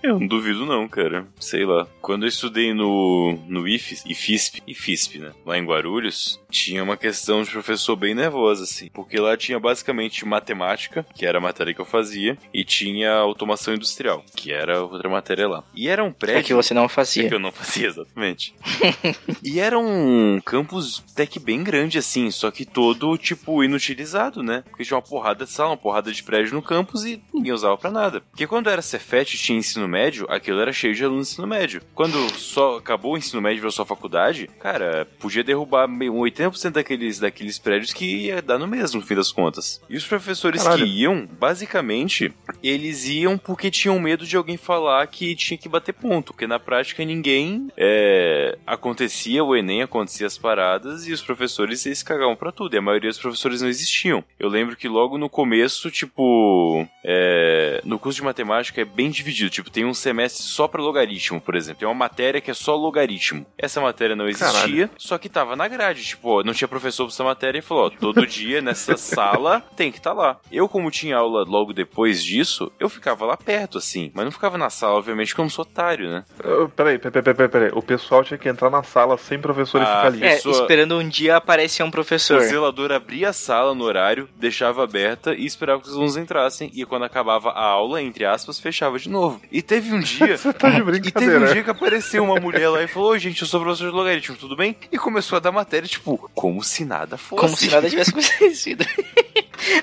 Eu não duvido não, cara. Sei lá. Quando eu estudei no, no IF, IFISP, IFISP, né? Lá em Guarulhos, tinha uma questão de professor bem nervosa, assim. Porque lá tinha basicamente matemática, que era a matéria que eu fazia, e tinha automação industrial, que era outra matéria lá. E era um prédio... É que você não fazia. É que eu não fazia, exatamente. (laughs) e era um campus até que bem grande, assim, só que todo, tipo, inutilizado, né? Porque tinha uma porrada de sala, uma porrada de prédio no campus e ninguém usava para nada. Porque quando era Cefet tinha ensino médio, aquilo era cheio de alunos de ensino médio. Quando só acabou o ensino médio e virou só faculdade, cara, podia derrubar 80% daqueles, daqueles prédios que ia dar no mesmo, no fim das contas. E os professores Caralho. que iam, basicamente, eles iam porque tinham medo de alguém falar que tinha que bater ponto, porque na prática ninguém é, acontecia o Enem, acontecia as paradas e os professores eles cagavam pra tudo. E a maioria dos professores não existiam. Eu lembro que logo no começo, tipo, é, no curso de matemática é bem dividido. Tipo, tem um semestre só pra logaritmo, por exemplo. Tem uma matéria que é só logaritmo. Essa matéria não existia, só que tava na grade. Tipo, ó, não tinha professor pra essa matéria e falou: ó, todo (laughs) dia nessa sala tem que estar tá lá. Eu, como tinha aula logo depois disso, eu ficava lá perto, assim. Mas não ficava na sala, obviamente, porque eu não sou otário, né? Uh, Peraí, peraí, peraí, peraí, peraí. O pessoal tinha que entrar na sala sem professor e Ah, ficar ali. É, pessoa- esperando um dia aparecer um professor. O zelador abria a sala no horário, deixava aberta e esperava que os alunos entrassem. E quando acabava a aula, entre aspas, fechava de novo. E teve um dia. (laughs) Você tá de (laughs) E teve brincadeira. um dia que apareceu uma mulher lá e falou: Oi, gente, eu sou professor de logaritmo, tudo bem? E começou a dar matéria, tipo, como se nada fosse. Como se nada tivesse (laughs) acontecido.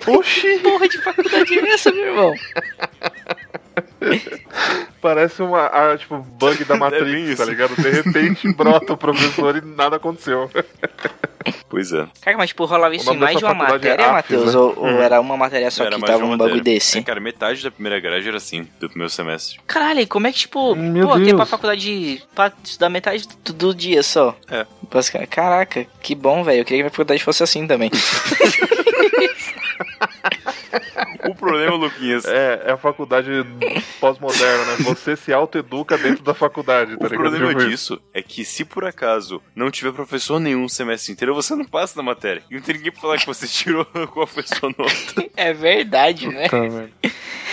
Oxi! Porra de faculdade é essa, meu irmão? Parece uma, ah, tipo, bug da (laughs) bem Matrix, isso. tá ligado? De repente brota o professor e nada aconteceu. Pois é. Cara, mas tipo, rolava isso em mais de uma é matéria, Matheus? né? Ou, ou Hum. era uma matéria só Era que tava um bagulho matéria. desse? É, cara, metade da primeira grade era assim, do primeiro semestre. Caralho, e como é que, tipo, Meu pô, tem Deus. pra faculdade pra estudar metade do, do dia só? É. Caraca, que bom, velho. Eu queria que minha faculdade fosse assim também. (laughs) O problema, Luquinhas, É, é a faculdade pós-moderna, né? Você se autoeduca dentro da faculdade, tá O ligado? problema Tipo isso. disso é que se por acaso não tiver professor nenhum o semestre inteiro, você não passa na matéria. E não tem ninguém pra falar que você tirou (laughs) qual foi a sua nota. é verdade, né? Tá,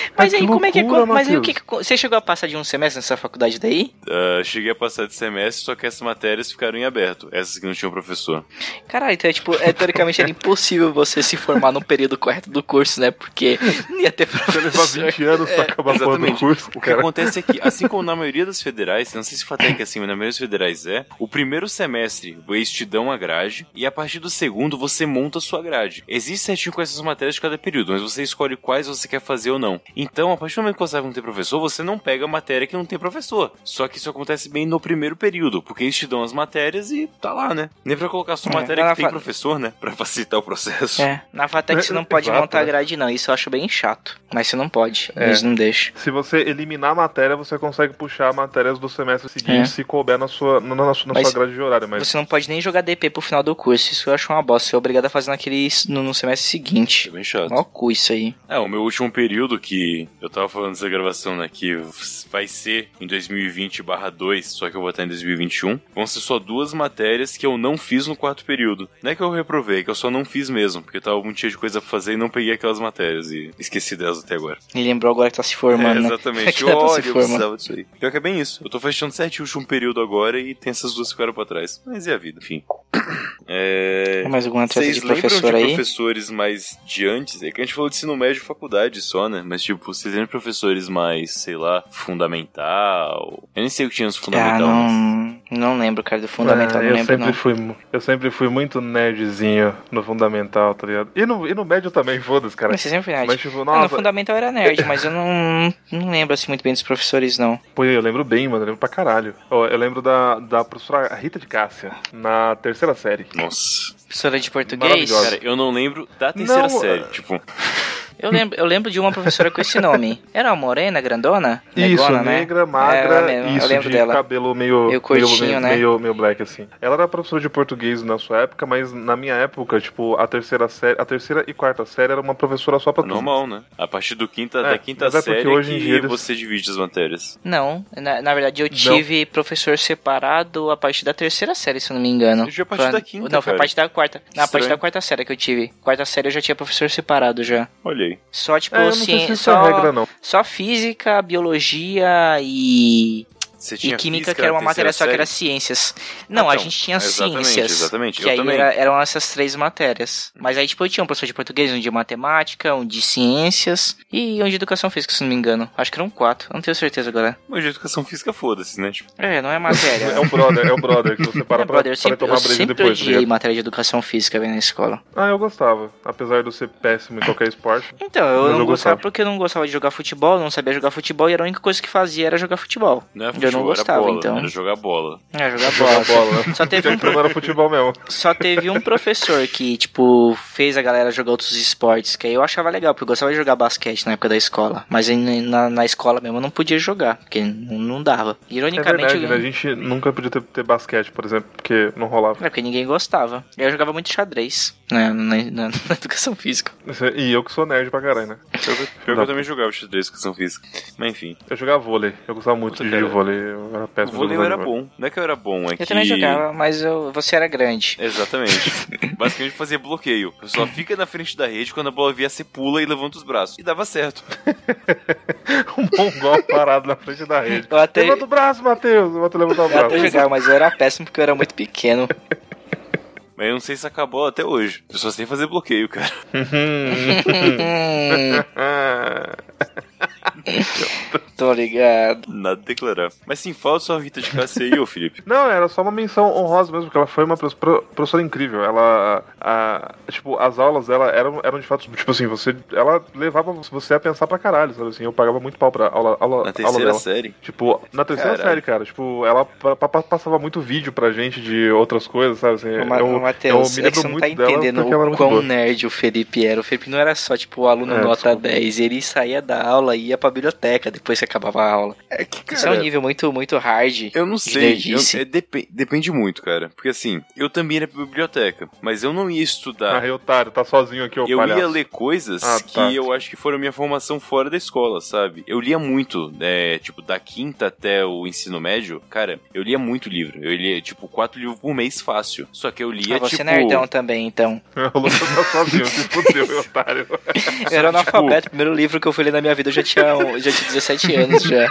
(laughs) Mas Ah, aí, como é que é? Mas aí, o que, que você chegou a passar de um semestre nessa faculdade daí? Ah, cheguei a passar de semestre, só que essas matérias ficaram em aberto. Essas que não tinham professor. Caralho, então é tipo, é, teoricamente era impossível você se formar no período correto do curso, né? Porque não ia ter Você levar professor. 20 anos pra acabar falando do Exatamente. curso, O que acontece é que, (laughs) assim como na maioria das federais, não sei se Fatec é assim, mas na maioria das federais é, o primeiro semestre eles te dão a grade e a partir do segundo você monta a sua grade. Existe certinho com essas matérias de cada período, mas você escolhe quais você quer fazer ou não. Então, a partir do momento que você vai não ter professor, você não pega a matéria que não tem professor. Só que isso acontece bem no primeiro período, porque eles te dão as matérias e tá lá, né? Nem pra colocar só É, matéria que tem fa- professor, né? Pra facilitar o processo. É, na Fatec você não pode (laughs) Exato, montar né? grade, não. Isso eu acho bem chato. Mas você não pode. É. Eles não deixam. Se você eliminar a matéria, você consegue puxar matérias do semestre seguinte É. se couber na sua, na, na sua, na sua grade de horário. Mas Você não pode nem jogar DP pro final do curso. Isso eu acho uma bosta. Você é obrigado a fazer naquele, no, no semestre É seguinte. bem chato. Ó, cu isso aí. É, o meu último período que eu tava falando dessa gravação, né, que vai ser em 2020 2, só que eu vou estar em 2021, vão ser só duas matérias que eu não fiz no quarto período. Não é que eu reprovei, é que eu só não fiz mesmo, porque eu tava muito cheio de coisa pra fazer e não peguei aquelas matérias e esqueci delas até agora. Ele lembrou agora que tá se formando, é, né? exatamente. (laughs) Se Olha, eu precisava disso aí. Pior que é bem isso. Eu tô fechando certinho o último período agora e tem essas duas que ficaram pra trás. Mas e a vida? Enfim. É... Mais alguma treta Vocês de lembram professor de aí? professores mais de antes? É que a gente falou de ensino médio e faculdade só, né? Mas, tipo, vocês lembram de professores mais, sei lá, fundamental? Eu nem sei o que tinha nos Ah, fundamental, mas... não, não lembro, cara, do fundamental, Ah, não eu lembro sempre não. fui Eu sempre fui muito nerdzinho no fundamental, tá ligado? E no, e no médio também, foda-se, cara. Mas você sempre foi nerd. Mas tipo, Ah, no nossa, fundamental era nerd, mas eu não, não lembro assim muito bem dos professores, não. pô, eu lembro bem, mano, eu lembro pra caralho. Eu lembro da, da professora Rita de Cássia, na terceira série. Nossa. Professora de português? Cara, eu não lembro da terceira Não, série. é- Tipo, Eu lembro, eu lembro de uma professora com esse nome. Era uma morena, grandona? Isso, Negona, né? negra, magra, mesmo, eu isso, lembro de dela. cabelo meio, Meio curtinho, meio, né? meio, meio black, assim. Ela era professora de português na sua época, mas na minha época, tipo, a terceira série, a terceira e quarta série era uma professora só pra tudo. normal, né? A partir do quinta, É, da quinta mas é porque série hoje em que dia eles- você divide as matérias. Não, na, na verdade eu tive professor separado a partir da terceira série, se eu não me engano. Eu tive a partir Foi- da quinta, Não, foi a partir da quarta. Na partir da quarta série que eu tive. Quarta série eu já tinha professor separado já. Olha aí. Só tipo, É, eu não sei ci- se isso só, é regra, não. só física, biologia e, Você e tinha química, física que era uma matéria só que era ciências. Não, a Então, gente tinha exatamente, ciências. exatamente. Que Eu aí também. era- eram essas três matérias. Mas aí, tipo, eu tinha um professor de português, um de matemática, um de ciências e um de educação física, se não me engano. Acho que eram quatro, eu não tenho certeza agora. Mas de educação física, foda-se, né? Tipo, É, não é matéria. (laughs) É o brother, é o brother que você para É, pra, brother, eu sempre, tomar eu breja sempre depois. tá odiei ligado? matéria de educação física bem na escola. Ah, eu gostava. Apesar de eu ser péssimo em qualquer esporte. Então, eu não eu gostava gostava. porque eu não gostava de jogar futebol, não sabia jogar futebol e a única coisa que fazia era jogar futebol. não é eu não gostava, bola, então. Era jogar bola. É, jogar Jogar bola. bola, né? (laughs) Só teve um era futebol mesmo. Só teve um professor que, tipo, fez a galera jogar outros esportes, que aí eu achava legal, porque eu gostava de jogar basquete na época da escola. Mas aí na, na escola mesmo eu não podia jogar, porque não, não dava. É Ironicamente, verdade, né? A gente nunca podia ter, ter basquete, por exemplo, porque não rolava. é porque ninguém gostava. Eu jogava muito xadrez. Na, na, na- na educação física. E eu que sou nerd pra caralho, né? Pior que eu também jogava xadrez educação física. Mas enfim, Eu jogava vôlei. Eu gostava muito Puta, de cara. vôlei. Eu era o péssimo. vôlei eu era bom. Não é que eu era bom, é Eu que... também jogava, mas eu, você era grande. Exatamente. (laughs) Basicamente fazia bloqueio. A pessoa fica na frente da rede, quando a bola vier, você pula e levanta os braços. E dava certo. (laughs) um mongol parado na frente da rede. Eu até, Levanta o braço, Matheus. Eu o eu até braço. jogava, mas eu era péssimo porque eu era muito pequeno. (laughs) Mas eu não sei se acabou até hoje. Eu só sei fazer bloqueio, cara. (laughs) (laughs) (laughs) (laughs) Tô ligado. Nada a declarar. Mas sim, fala sua Rita de Cássia aí, ô Felipe. (laughs) Não, era só uma menção honrosa mesmo, porque ela foi uma pro- pro- professora incrível. Ela, a, tipo, as aulas dela eram, eram de fato, tipo assim, você, ela levava você a pensar pra caralho, sabe assim? Eu pagava muito pau pra aula, aula, Na aula terceira dela. série. Tipo, na terceira Caralho. série, cara, tipo, ela pa- pa- passava muito vídeo pra gente de outras coisas, sabe? Assim, Ô, eu, ô, eu Matheus, me é que você não tá entendendo o quão boa. nerd o Felipe era. O Felipe não era só, tipo, o aluno É, nota desculpa. 10, ele saía da aula e ia pra biblioteca depois que acabava a aula. É que, Isso é um nível muito, muito hard. Eu não sei, eu- é, depe- depende muito, cara. Porque assim, eu também ia pra biblioteca, mas eu não ia estudar. Ah, otário, tá sozinho aqui, ô eu palhaço. ia ler coisas Ah, que tá. eu acho que foram minha formação fora da escola, sabe? Eu lia muito, é, tipo, da quinta até o ensino médio, cara, eu lia muito livro. Eu lia, tipo, quatro livros por mês fácil. Só que eu lia, Ah, você tipo... é nerdão também, então. (laughs) O Lucas tá sozinho, se fudeu, (laughs) otário. Eu era analfabeto. O primeiro livro que eu fui ler na minha vida eu já tinha, eu já tinha 17 anos já.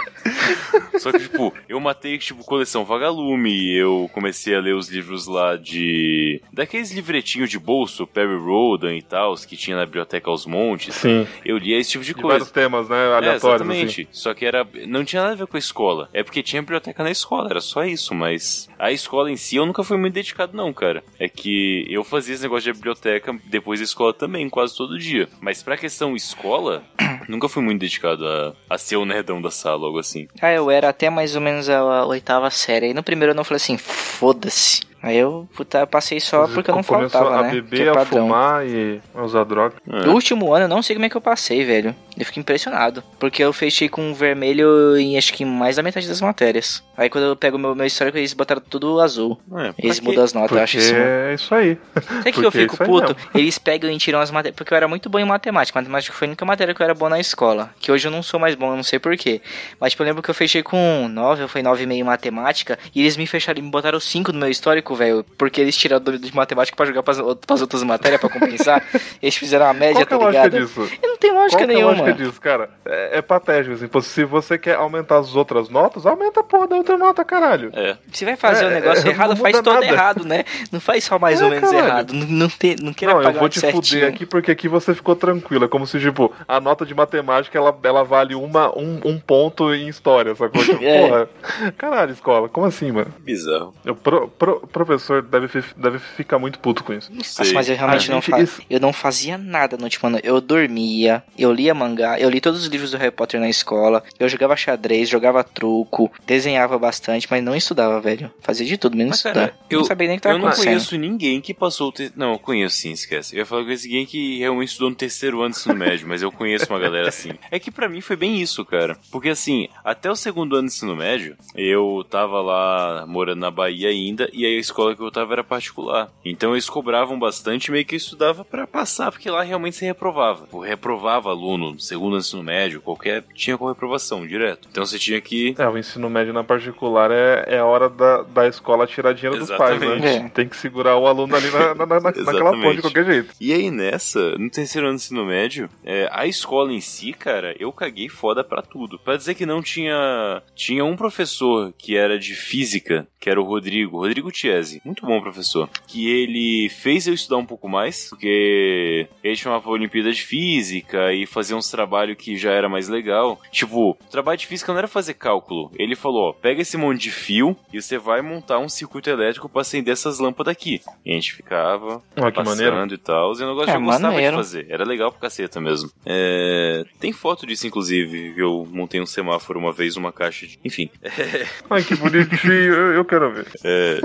Só que, tipo, eu matei, tipo, coleção Vagalume, eu comecei a ler os livros lá de... Daqueles livretinhos de bolso, Perry Rodan e tal, que tinha na biblioteca aos montes. Sim, Eu lia esse tipo de de coisa. vários temas, né, É, aleatórios, assim. exatamente. Só que era. Não tinha nada a ver com a escola. É porque tinha biblioteca na escola, era só isso. Mas a escola em si eu nunca fui muito dedicado, não, cara. É que eu fazia esse negócio de biblioteca depois da escola também, quase todo dia. Mas pra questão escola, (clears throat) nunca fui muito dedicado a, a ser o nerdão da sala, algo assim. Ah, eu era até mais ou menos a oitava série. Aí no primeiro eu não falei assim, foda-se. Aí eu puta, passei só porque eu não faltava, a né? beber, Que é a fumar e a usar droga. É. No último ano eu não sei como é que eu passei, velho. Eu fiquei impressionado. Porque eu fechei com vermelho em acho que mais da metade das matérias. Aí quando eu pego meu, meu histórico, eles botaram tudo azul. É, Eles quê? mudam as notas, eu acho Porque isso. é isso aí. Sabe o que (laughs) eu porque fico aí puto? mesmo. Eles pegam e tiram as matérias. Porque eu era muito bom em matemática. Matemática foi a única matéria que eu era bom na escola. Que hoje eu não sou mais bom, eu não sei porquê. Mas tipo, eu lembro que eu fechei com 9, ou foi 9,5 em matemática. E eles me fecharam e me botaram 5 no meu histórico, velho. Porque eles tiraram do- de matemática pra jogar pras, pras outras matérias pra compensar. (laughs) eles fizeram a média, Qual que é tá a lógica ligado? disso? E não tem lógica Qual que é nenhuma. lógica disso, cara? É, é patético, assim. Se você quer aumentar as outras notas, aumenta a porra da outra nota, caralho. É. Se vai fazer É, um negócio é, errado, faz todo nada. errado, né? Não faz só mais É, ou menos caralho. errado. Não, não, tem, não queira Não, eu vou te certinho. fuder aqui porque aqui você ficou tranquila. Como se, tipo, a nota de matemática ela, ela vale uma, um, um ponto em história, sacou? (laughs) Tipo, É. porra. Caralho, escola, como assim, mano? Bizarro. O pro, pro- professor deve, deve ficar muito puto com isso. Não sei. Nossa, mas eu realmente A não, gente- fa isso- eu não fazia nada no último ano. Eu dormia, eu lia mangá, eu li todos os livros do Harry Potter na escola, eu jogava xadrez, jogava truco, desenhava bastante, mas não estudava, velho. Fazia de tudo, menos Mas, estudar. cara, eu, não sabia nem o que tava eu não conheço ninguém que passou o ter... Não, eu conheço sim, esquece. Eu ia falar que eu conheço ninguém que realmente estudou no terceiro ano do ensino médio, mas eu conheço uma galera assim. É que pra mim foi bem isso, cara. Porque assim, até o segundo ano do ensino médio, eu tava lá morando na Bahia ainda, e aí escola que eu tava era particular. Então eles cobravam bastante, meio que eu estudava pra passar, porque lá realmente você reprovava. Eu reprovava aluno no segundo ano do ensino médio, qualquer. tinha com reprovação, direto. Então você tinha que. É, o ensino médio na particular é, é a hora da, da escola tirar dinheiro dos pais, né? É. Tem que segurar o aluno ali na, na, na- naquela ponte de qualquer jeito. E aí nessa, no terceiro ano do ensino médio, é, a escola em si, cara, eu caguei foda pra tudo. Pra dizer que não tinha. Tinha um professor que era de física, que era o Rodrigo, Rodrigo Tiesi. Muito bom professor. Que ele fez eu estudar um pouco mais, porque ele chamava a Olimpíada de Física e fazia uns trabalhos que já era mais legal. Tipo, trabalho de física não era fazer cálculo. Ele falou: ó, pega esse monte de fio e você vai montar um circuito elétrico pra acender essas lâmpadas aqui. E a gente ficava que passando e tal. E o negócio É, que eu gostava maneiro. de fazer. Era legal pra caceta mesmo. É, Tem foto disso, inclusive. Eu montei um semáforo uma vez, uma caixa de. Enfim. (laughs) Ai, que bonitinho, eu, eu quero ver. É,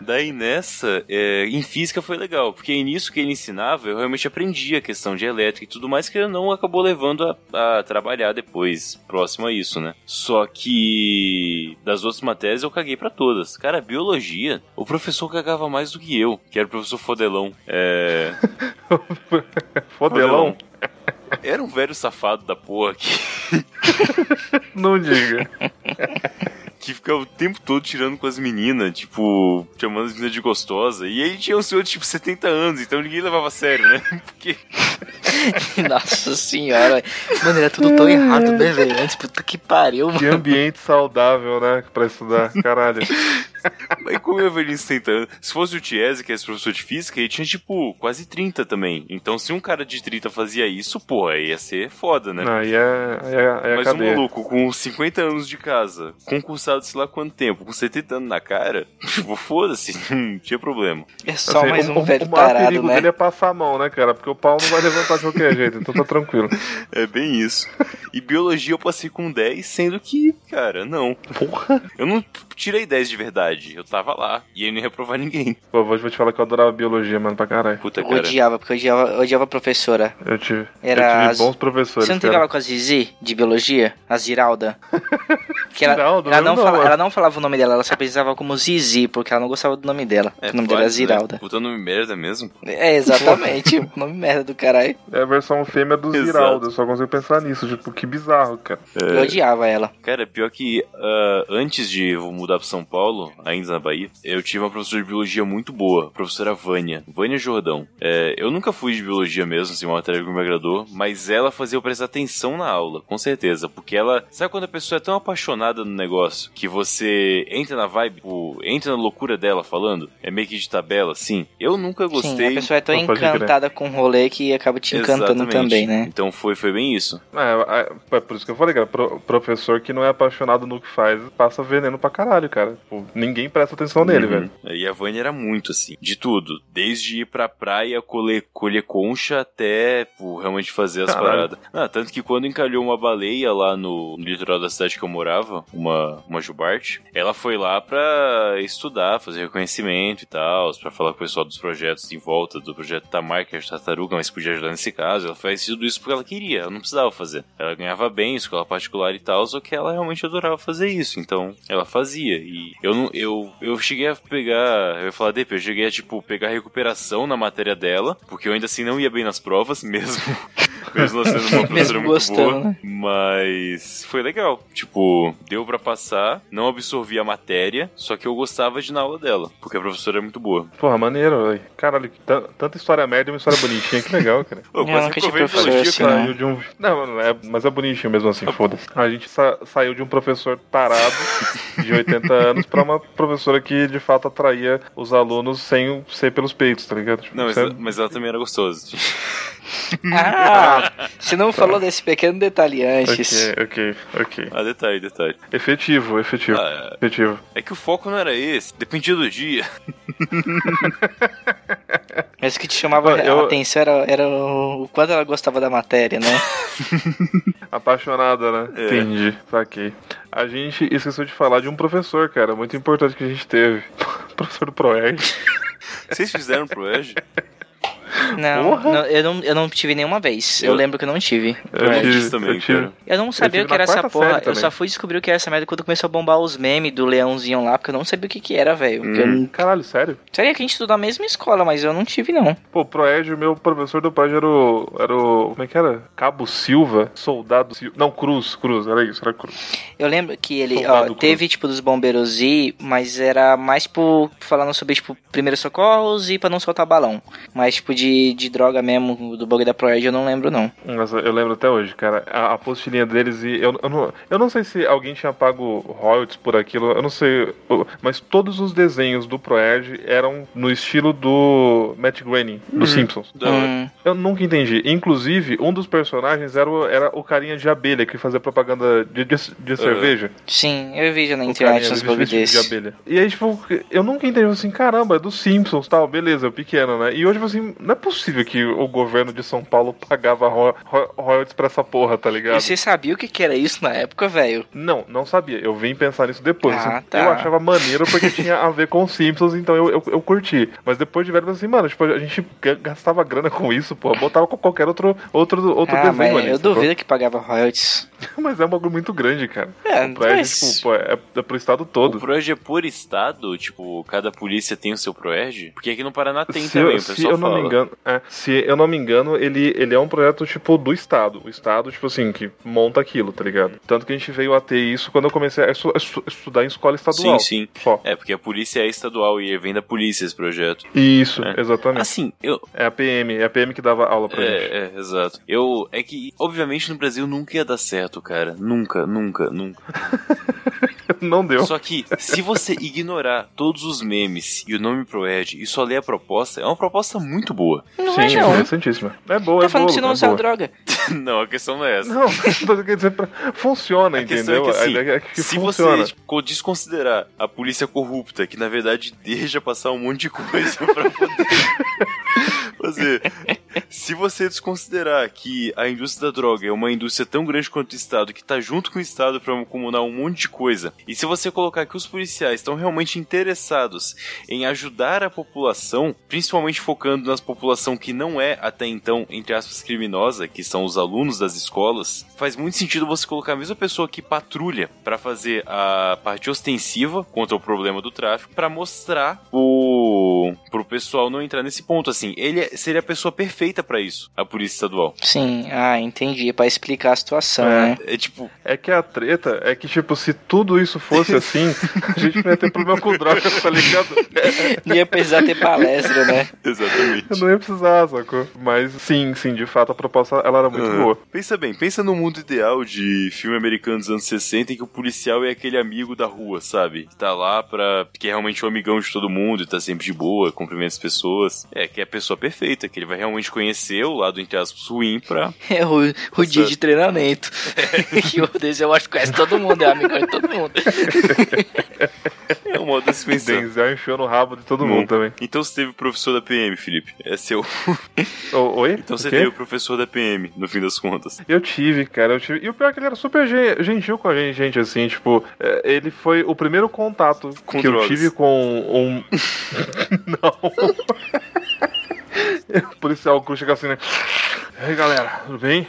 Daí nessa, é, em física foi legal, porque nisso que ele ensinava, eu realmente aprendi a questão de elétrica e tudo mais, que ele não acabou levando a, a trabalhar depois, próximo a isso, né? Só que das outras matérias eu caguei para todas. Cara, biologia, o professor cagava mais do que eu, que era o professor Fodelão. É. (laughs) Fodelão? Era um velho safado da porra que. (laughs) Não diga. (laughs) que ficava o tempo todo tirando com as meninas, tipo, chamando as meninas de gostosa. E aí tinha um senhor de tipo 70 anos, então ninguém levava a sério, né? (laughs) Porque. (laughs) Nossa senhora. Mano, era tudo tão errado, né, velho? Antes, puta que pariu, mano. Que ambiente saudável, né? Pra estudar. Caralho. (laughs) Mas como eu 70 anos, se fosse o Tiese, que é esse professor de física, ele tinha, tipo, quase 30 também. Então, se um cara de 30 fazia isso, porra, ia ser foda, né? Aí é, aí é, aí é Mas cadeia. um maluco com 50 anos de casa, concursado sei lá quanto tempo, com 70 anos na cara, tipo, foda-se, (laughs) não tinha problema. É só Assim, mais um o- velho o maior tarado, perigo né? dele é passar a mão, né, cara? Porque o pau não vai levantar de qualquer jeito, então tá tranquilo. (laughs) É bem isso. E biologia eu passei com 10, sendo que, cara, não. Porra! Eu não tirei 10 de verdade, eu tava lá. E aí não ia reprovar ninguém. Pô, vou vou te falar que eu adorava biologia, mano, pra caralho. Puta, Eu cara. odiava, porque eu odiava, odiava a professora. Eu tive, Era eu tive as- bons professores. Você não cara. pegava com a Zizi de biologia? A Ziralda? (laughs) Que ela, Ziralda? ela, não Não, fala- ela não falava o nome dela, ela só precisava como Zizi, porque ela não gostava do nome dela. É, o nome dela era né? Ziralda. Puta nome merda mesmo. É, exatamente. (laughs) nome merda do caralho. É a versão fêmea do Exato. Ziraldo, eu só consigo pensar nisso, tipo, que bizarro, cara. Eu odiava ela. Cara, pior que ah, antes de eu mudar pra São Paulo, ainda na Bahia, eu tive uma professora de biologia muito boa, a professora Vânia, Vânia Jordão. É, eu nunca fui de biologia mesmo, assim, uma matéria que me agradou, mas ela fazia eu prestar atenção na aula, com certeza, porque ela, sabe quando a pessoa é tão apaixonada no negócio, que você entra na vibe, tipo, entra na loucura dela falando, é meio que de tabela, assim. Eu nunca gostei. Sim, a pessoa é tão encantada com o rolê que acaba te encantando Exatamente. também, né? Então foi, foi bem isso. É, é, é por isso que eu falei, cara, pro- professor que não é apaixonado no que faz, passa veneno pra caralho, cara. Tipo, ninguém presta atenção nele, Uhum. velho. E a Vânia era muito assim, de tudo. Desde ir pra praia, colher, colher concha, até pô, realmente fazer as Caralho. paradas. Ah, tanto que quando encalhou uma baleia lá no, no litoral da cidade que eu morava, uma, uma jubarte, ela foi lá pra estudar, fazer reconhecimento e tal, pra falar com o pessoal dos projetos em volta do projeto Tamar, que é de tartaruga, mas podia ajudar nesse caso. Ela fez tudo isso porque ela queria, ela não precisava fazer. Ela ganhava bem, escola particular e tal, só que ela realmente adorava fazer isso, então ela fazia. E eu não, eu, eu cheguei a pegar, eu ia falar DP, eu cheguei a tipo pegar recuperação na matéria dela, porque eu ainda assim não ia bem nas provas, (laughs) mesmo, mesmo ela sendo uma (laughs) professora muito gostando, boa. né? Mas foi legal, tipo, deu pra passar, não absorvi a matéria, só que eu gostava de na aula dela, porque a professora é muito boa. Porra, maneiro, velho. Caralho, que tan- tanta história merda e uma história bonitinha, que legal, cara. Pô, Eu quase reprovei em professor biologia, assim, cara. não. Saiu de um. Não, mano, é, mas é bonitinho mesmo assim, foda-se. A gente sa- saiu de um professor tarado de 80 (laughs) anos pra uma professora que de fato atraía os alunos sem ser pelos peitos, tá ligado? Tipo, Não, mas, é- ela, mas ela também era gostosa. Ah, (laughs) você não falou desse pequeno detalhe antes. Ok, ok, ok. ah, detalhe, detalhe. Efetivo, efetivo, Ah, efetivo. é que o foco não era esse, dependia do dia. (laughs) Mas o que te chamava Ah, eu- a atenção era, era o quanto ela gostava da matéria, né? (laughs) Apaixonada, né? É. Entendi, saquei. A gente esqueceu de falar de um professor, cara, muito importante que a gente teve. professor do Proerd. Vocês fizeram pro Edge? Não, não, eu não, eu não tive nenhuma vez. Eu, Eu- lembro que eu não tive. Eu tive, também, eu tive. Eu não sabia o que era essa porra. Eu só fui descobrir o que era essa merda quando começou a bombar os memes do leãozinho lá, porque eu não sabia o que que era, velho. Hum. eu Caralho, sério? Sabia que a gente estudou na mesma escola, mas eu não tive, não. Pô, Proerd, meu professor do Proerd era o. Era o. Como é que era? Cabo Silva? Soldado Silva. Não, Cruz, Cruz, era isso, era Cruz. Eu lembro que ele, Soldado ó, Cruz. teve, tipo, dos bombeiros ir, mas era mais, tipo, falando sobre, tipo, primeiros socorros e pra não soltar balão. Mas, tipo, de, de droga mesmo, do bug da Proerd, eu não lembro, não. Mas eu lembro até hoje, cara. A a apostilinha deles e. Eu, eu, não, eu não sei se alguém tinha pago royalties por aquilo, eu não sei. Mas todos os desenhos do Proerd eram no estilo do Matt Groening, do Simpsons. Da hora. Hum, Eu nunca entendi. Inclusive, um dos personagens era o, era o carinha de abelha que fazia propaganda de, de, de cerveja. sim, eu vi já na internet carinha uns de abelha. E aí, tipo, eu nunca entendi, eu assim, caramba, é dos Simpsons, tal, beleza, pequeno, né? E hoje, assim, não é possível que o governo de São Paulo pagava ro ro royalties pra essa porra, tá ligado? E você sabia o que, que era isso na época, velho? Não, não sabia. Eu vim pensar nisso depois. Ah, assim, tá. Eu achava maneiro porque tinha a ver com os Simpsons, então eu, eu, eu curti. Mas depois de velho, assim, mano, tipo, a gente ga- gastava grana com isso, pô. Botava com qualquer outro, outro, outro ah, desenho ali. eu duvido que pagava royalties. (laughs) Mas é um bagulho muito grande, cara. É, o mas- tipo, é, é pro estado O todo. Proerd é por estado? Tipo, cada polícia tem o seu Proerd? Porque aqui no Paraná tem se também, eu, o se pessoal não fala. me engano, é, se eu não me engano, ele, ele é um projeto tipo do estado, o estado tipo assim que monta aquilo, tá ligado? Tanto que a gente veio a ter isso quando eu comecei a, estu- a estu- estudar em escola estadual. Sim, sim. Só. É, porque a polícia é estadual e vem da polícia esse projeto. Isso, É. exatamente. Assim, eu. É a PM, é a PM que dava aula pra gente. É, é, exato. Eu. É que, obviamente, no Brasil nunca ia dar certo, cara. Nunca, nunca, nunca. (laughs) Não deu. Só que, se você ignorar todos os memes e o nome Proed e só ler a proposta, é uma proposta muito boa. Não Sim, é, não. interessantíssima. É boa, Tá é falando boa. que você não é usava droga. (laughs) não, a questão não é essa. Não, (laughs) tô querendo dizer, pra- funciona, A questão entendeu? é que, assim, é que se funciona. você tipo, desconsiderar a polícia corrupta, que na verdade deixa passar um monte de coisa pra poder Se você desconsiderar que a indústria da droga é uma indústria tão grande quanto o Estado, que tá junto com o Estado pra acumular um monte de coisa, e se você colocar que os policiais estão realmente interessados em ajudar a população, principalmente focando na população que não é até então, entre aspas, criminosa, que são os alunos das escolas, faz muito sentido você colocar a mesma pessoa que patrulha pra fazer a parte ostensiva contra o problema do tráfico, pra mostrar o pro pessoal não entrar nesse ponto assim. Ele é- seria a pessoa perfeita pra isso, a polícia estadual. Sim, ah, entendi. Pra explicar a situação, É. né? É tipo, É que a treta é que, tipo, se tudo isso fosse assim, a gente não ia ter problema com droga, tá ligado? (laughs) Não ia precisar ter palestra, né? exatamente. Eu não ia precisar, sacou? Mas sim, sim, de fato a proposta ela era muito Aham. boa. Pensa bem, pensa no mundo ideal de filme americano dos anos 60 em que o policial é aquele amigo da rua, sabe? Que tá lá pra. que é realmente um amigão de todo mundo e tá sempre de boa, cumprimenta as pessoas. É, que é a pessoa perfeita, que ele vai realmente conhecer o lado, entre aspas, ruim pra. (laughs) É o, o dia de treinamento. (laughs) que o Denzel Washington conhece todo mundo, é amigo de todo mundo. (laughs) É um modo de se pensar. Denzel encheu no rabo de todo mundo também. Então você teve o professor da PM, Felipe. É seu. O- Oi? Então O você quê? teve o professor da PM, no fim das contas. Eu tive, cara, eu tive. E o pior é que ele era super gen- gentil com a gente, gente, assim, tipo, é, ele foi o primeiro contato Com que eu drogas. tive com um. Não. O (laughs) policial cruz chega assim, né? E aí galera, tudo bem?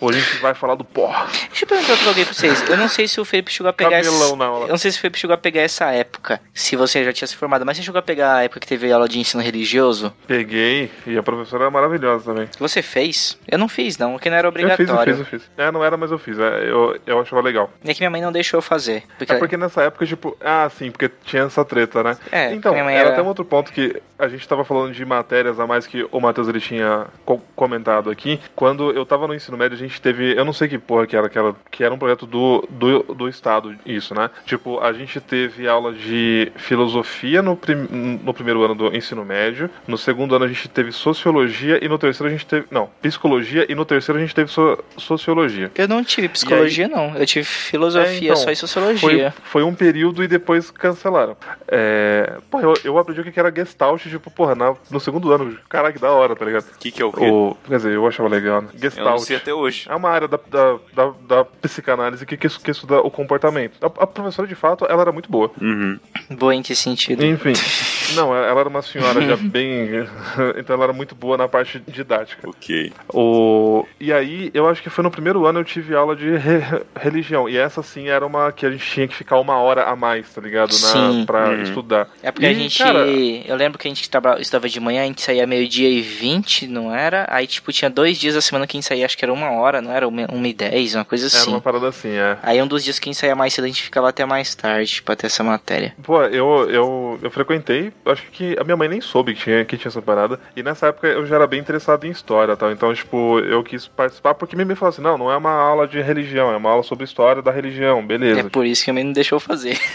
Hoje a gente vai falar do porra. Deixa eu perguntar pra alguém pra vocês. Eu não sei se o Felipe chegou a pegar Cabelão essa... na aula. Eu não sei se o Felipe chegou a pegar essa época. Se você já tinha se formado, mas você chegou a pegar a época que teve aula de ensino religioso? Peguei, e a professora era maravilhosa também. Você fez? Eu não fiz, não, porque não era Eu fiz, obrigatório. eu fiz, eu fiz. É, não era, mas eu fiz. É, eu, eu achava legal. É que minha mãe não deixou eu fazer. Porque, É porque nessa época, tipo, ah, sim, porque tinha essa treta, né? É, então, era era- até um outro ponto que a gente tava falando de matérias a mais que o Matheus ele tinha co- comentado aqui. Quando eu tava no ensino médio, a gente teve, eu não sei que porra que era, que era, que era um projeto do, do, do Estado, isso, né? Tipo, a gente teve aula de filosofia no, prim, no primeiro ano do ensino médio, no segundo ano a gente teve sociologia e no terceiro a gente teve, não, psicologia e no terceiro a gente teve so- sociologia. Eu não tive psicologia, não. Eu tive filosofia É, então, só e sociologia. Foi, foi um período e depois cancelaram. É, pô, eu, eu aprendi o que era Gestalt, tipo, porra, na- no segundo ano. Caraca, que da hora, tá ligado? O que, que é o quê? O, quer dizer, eu achava legal, né? Eu não Gestalt. sei até hoje. É uma área da, da, da, da psicanálise que, que, que estuda o comportamento. A, a professora, de fato, ela era muito boa. Uhum. Boa em que sentido? Enfim. (laughs) Não, ela era uma senhora já (laughs) bem. (laughs) então ela era muito boa na parte didática. Ok. O... E aí, eu acho que foi no primeiro ano eu tive aula de re- religião. E essa sim era uma que a gente tinha que ficar uma hora a mais, tá ligado? Na, Sim. pra Uhum. estudar. É porque E, a gente. cara, Eu lembro que a gente estudava de manhã, a gente saía meio-dia e vinte, não era? Aí, tipo, tinha dois dias da semana que a gente saía, acho que era uma hora, não era? Uma, uma e dez, uma coisa era assim. uma parada assim, é. Aí um dos dias que a gente saía mais cedo, a gente ficava até mais tarde pra ter essa matéria. Pô, eu, eu, eu frequentei, acho que a minha mãe nem soube que tinha, que tinha essa parada. E nessa época eu já era bem interessado em história tal. Então, tipo, eu quis participar porque minha mãe falou assim: não, não é uma aula de religião, é uma aula sobre história da religião, beleza. É por isso que a mãe não deixou fazer. (laughs)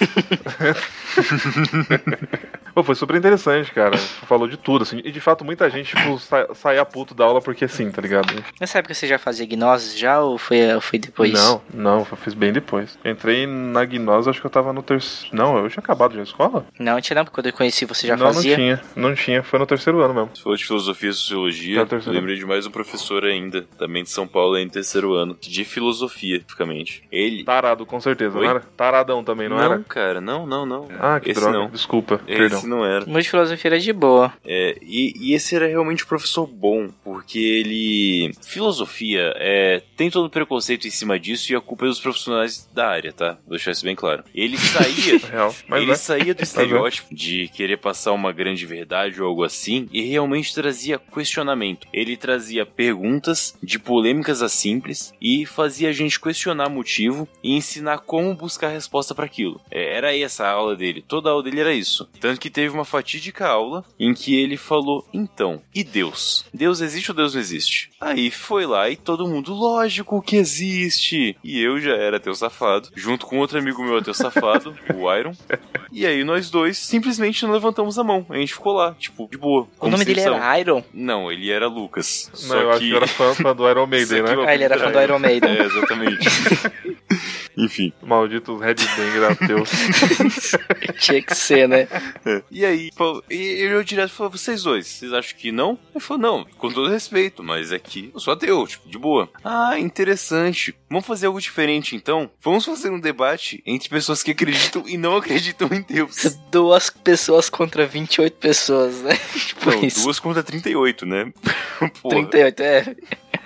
(laughs) Pô, foi super interessante, cara. Falou de tudo, assim. E de fato, muita gente, tipo, sa saia puto da aula porque sim, tá ligado? Nessa época você já fazia gnose já ou foi, ou foi depois? Não, não, eu fiz bem depois. Entrei na gnose, acho que eu tava no terceiro. Não, eu tinha acabado já a escola? Não, tinha não, porque quando eu conheci você já não, fazia. não tinha. Não tinha, foi no terceiro ano mesmo. Se for de filosofia e sociologia, terceiro. lembrei de mais um professor ainda, também de São Paulo, aí no terceiro ano, de filosofia, especificamente. Ele. Tarado, com certeza, Oi? não era? Taradão também, não, era? cara, não, não, não. Ah, que esse droga. não. Desculpa, perdão. Esse não era. O de filosofia era de boa. É, e, e esse era realmente um professor bom, porque ele. Filosofia é, tem todo um preconceito em cima disso e a culpa é dos profissionais da área, tá? Vou deixar isso bem claro. Ele (laughs) saía. Real. Mas ele é. saía do (laughs) estereótipo de querer passar uma grande verdade ou algo assim e realmente trazia questionamento. Ele trazia perguntas de polêmicas a simples e fazia a gente questionar motivo e ensinar como buscar resposta para aquilo. É, era essa a aula dele. Toda a aula dele era isso. Tanto que teve uma fatídica aula em que ele falou: então, e Deus? Deus existe ou Deus não existe? Aí foi lá e todo mundo, lógico que existe. E eu já era teu safado, junto com outro amigo meu, teu safado, (laughs) o Iron. E aí nós dois simplesmente não levantamos a mão. A gente ficou lá, tipo, de boa. O nome dele era Iron? Não, ele era Lucas. Não, Só eu acho que era fã, fã do Iron (laughs) Maiden, né? eu- Ah, ele era fã do Iron Maiden. É, exatamente. (laughs) Enfim. Malditos headbanger ateus. (laughs) Tinha que ser, né? É. E aí, falou- e ele olhou direto e falou: vocês dois, vocês acham que não? Ele falou, não, com todo respeito, mas aqui eu sou ateu, tipo, de boa. Ah, interessante. Vamos fazer algo diferente então? Vamos fazer um debate entre pessoas que acreditam e não acreditam em Deus. (laughs) Duas pessoas contra 28 pessoas, né? (laughs) Tipo Não, isso. duas contra 38, né? Porra. 38, é.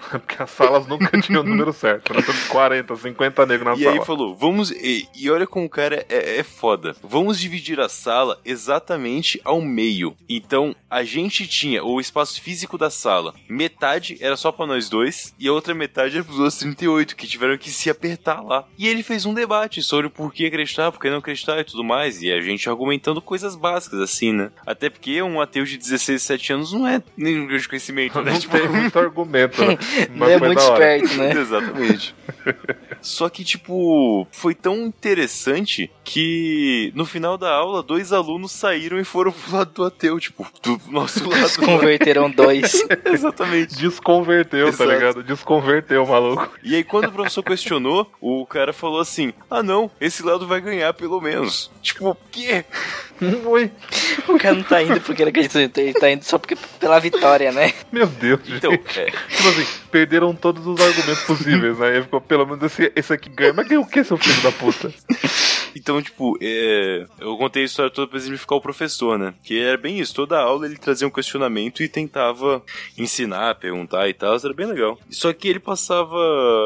Porque as salas nunca tinham o número certo. Né? Tanto 40, 50 negros na E sala. Aí falou, vamos. E, e olha como o cara é, é foda. Vamos dividir a sala exatamente ao meio. Então, a gente tinha o espaço físico da sala. Metade era só pra nós dois, e a outra metade era pros outros 38, que tiveram que se apertar lá. E ele fez um debate sobre por que acreditar, por que não acreditar e tudo mais. E a gente argumentando coisas básicas, assim, né? Até porque um ateu de 16, 17 anos não é nenhum grande conhecimento, né? Não Tipo, tem muito argumento. Né? (laughs) Não é muito esperto, né? (laughs) Exatamente. (laughs) Só que, tipo, foi tão interessante que no final da aula, dois alunos saíram e foram pro lado do ateu, tipo, do nosso lado. Converteram dois. (laughs) Exatamente. Desconverteu, tá Exato. ligado? Desconverteu, maluco. E aí, quando o professor questionou, o cara falou assim: Ah, não, esse lado vai ganhar pelo menos. Tipo, o quê? Oi. O cara não tá indo porque ele acredita, ele tá indo só porque pela vitória, né? Meu Deus, Então, gente. é, Tipo assim, perderam todos os argumentos possíveis, né? Ele ficou, pelo menos esse, esse aqui ganha. Mas ganha o que, seu filho da puta? Então, tipo, é, eu contei a história toda pra exemplificar o professor, né? Que era bem isso, toda aula ele trazia um questionamento e tentava ensinar, perguntar e tal, era bem legal. Só que ele passava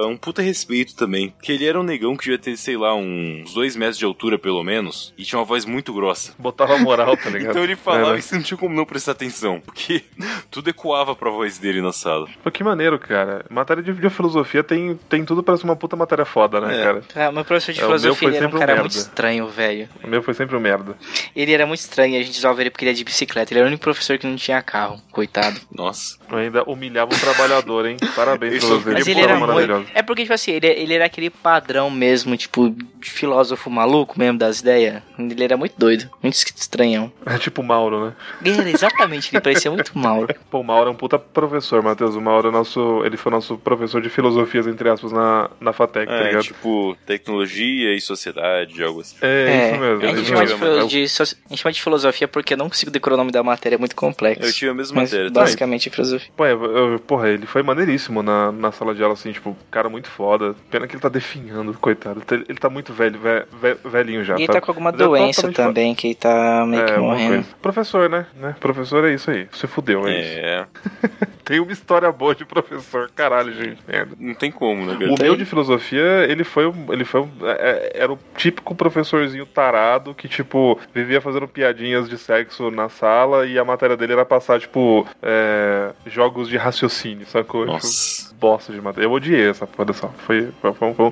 um puta respeito também, porque ele era um negão que devia ter, sei lá, uns dois metros de altura pelo menos, e tinha uma voz muito grossa. Botava moral, tá ligado? (laughs) Então ele falava É, né? e você não tinha como não prestar atenção, porque (laughs) tudo ecoava pra voz dele na sala. Pô, que maneiro, cara. Matéria de, de filosofia tem, tem tudo pra ser uma puta matéria foda, né, É. cara? Ah, meu professor de É, filosofia ele era um um cara merda. muito estranho, velho. O meu foi sempre um merda. Ele era muito estranho, a gente zoava ele porque ele é de bicicleta. Ele era o único professor que não tinha carro, coitado. Nossa. Eu ainda humilhava um trabalhador, hein? Parabéns Isso- você. Mas ele era muito. É porque, tipo assim, ele, ele era aquele padrão mesmo, tipo, de filósofo maluco mesmo das ideias. Ele era muito doido, muito estranhão. É tipo o Mauro, né? Era exatamente, ele parecia muito Mauro. (laughs) Pô, o Mauro é um puta professor, Matheus. O Mauro é nosso. Ele foi nosso professor de filosofias, entre aspas, na, na FATEC, tá É, ligado? tipo, tecnologia e sociedade, algo assim. É, isso mesmo. a, gente chama de, de soci- a gente chama de filosofia porque eu não consigo decorar o nome da matéria, é muito complexo. Eu tive a mesma Mas matéria também. basicamente é filosofia. Pô, eu- eu- porra, ele foi maneiríssimo na, na sala de aula, assim, tipo, cara muito foda. Pena que ele tá definhando, coitado. Ele, ele tá muito velho, ve- ve- velhinho já. E ele tá com alguma Mas é doença totalmente também, que ele tá meio que É, morrendo. Professor, né? né? Professor é isso aí. Você fudeu, é, isso. É, (laughs) Tem uma história boa de professor. Caralho, gente. Merda. não tem como, né, O cara? meu de filosofia, ele foi, um- ele foi, um- é- é- era o típico professorzinho tarado que, tipo, vivia fazendo piadinhas de sexo na sala e a matéria dele era passar, tipo, é, jogos de raciocínio, sacou? Tipo, Nossa. bosta de matéria. Eu odiei essa porra dessa. Foi, foi, foi, foi um-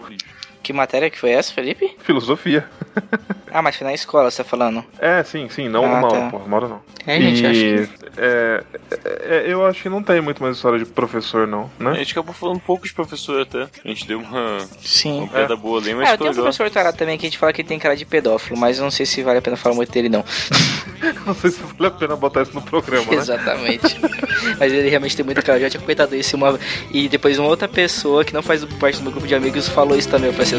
que matéria que foi essa, Felipe? Filosofia. (laughs) ah, mas foi na escola, você tá falando? É, sim, sim, não ah, tá. pô tá. Hora não. É, gente, e... acho que... É, é, é, eu acho que não tem muito mais história de professor, não, né? A gente acabou falando pouco de professor até. A gente deu uma... Sim. Uma pedra é. boa ali, mas... Ah, um professor tarado também que a gente fala que tem cara de pedófilo, mas não sei se vale a pena falar muito dele, não. (laughs) não sei se vale a pena botar isso no programa, né? Exatamente. (laughs) mas ele realmente tem muito cara. Eu já tinha comentado isso uma... E depois uma outra pessoa que não faz parte do meu grupo de amigos falou isso também, eu pensei,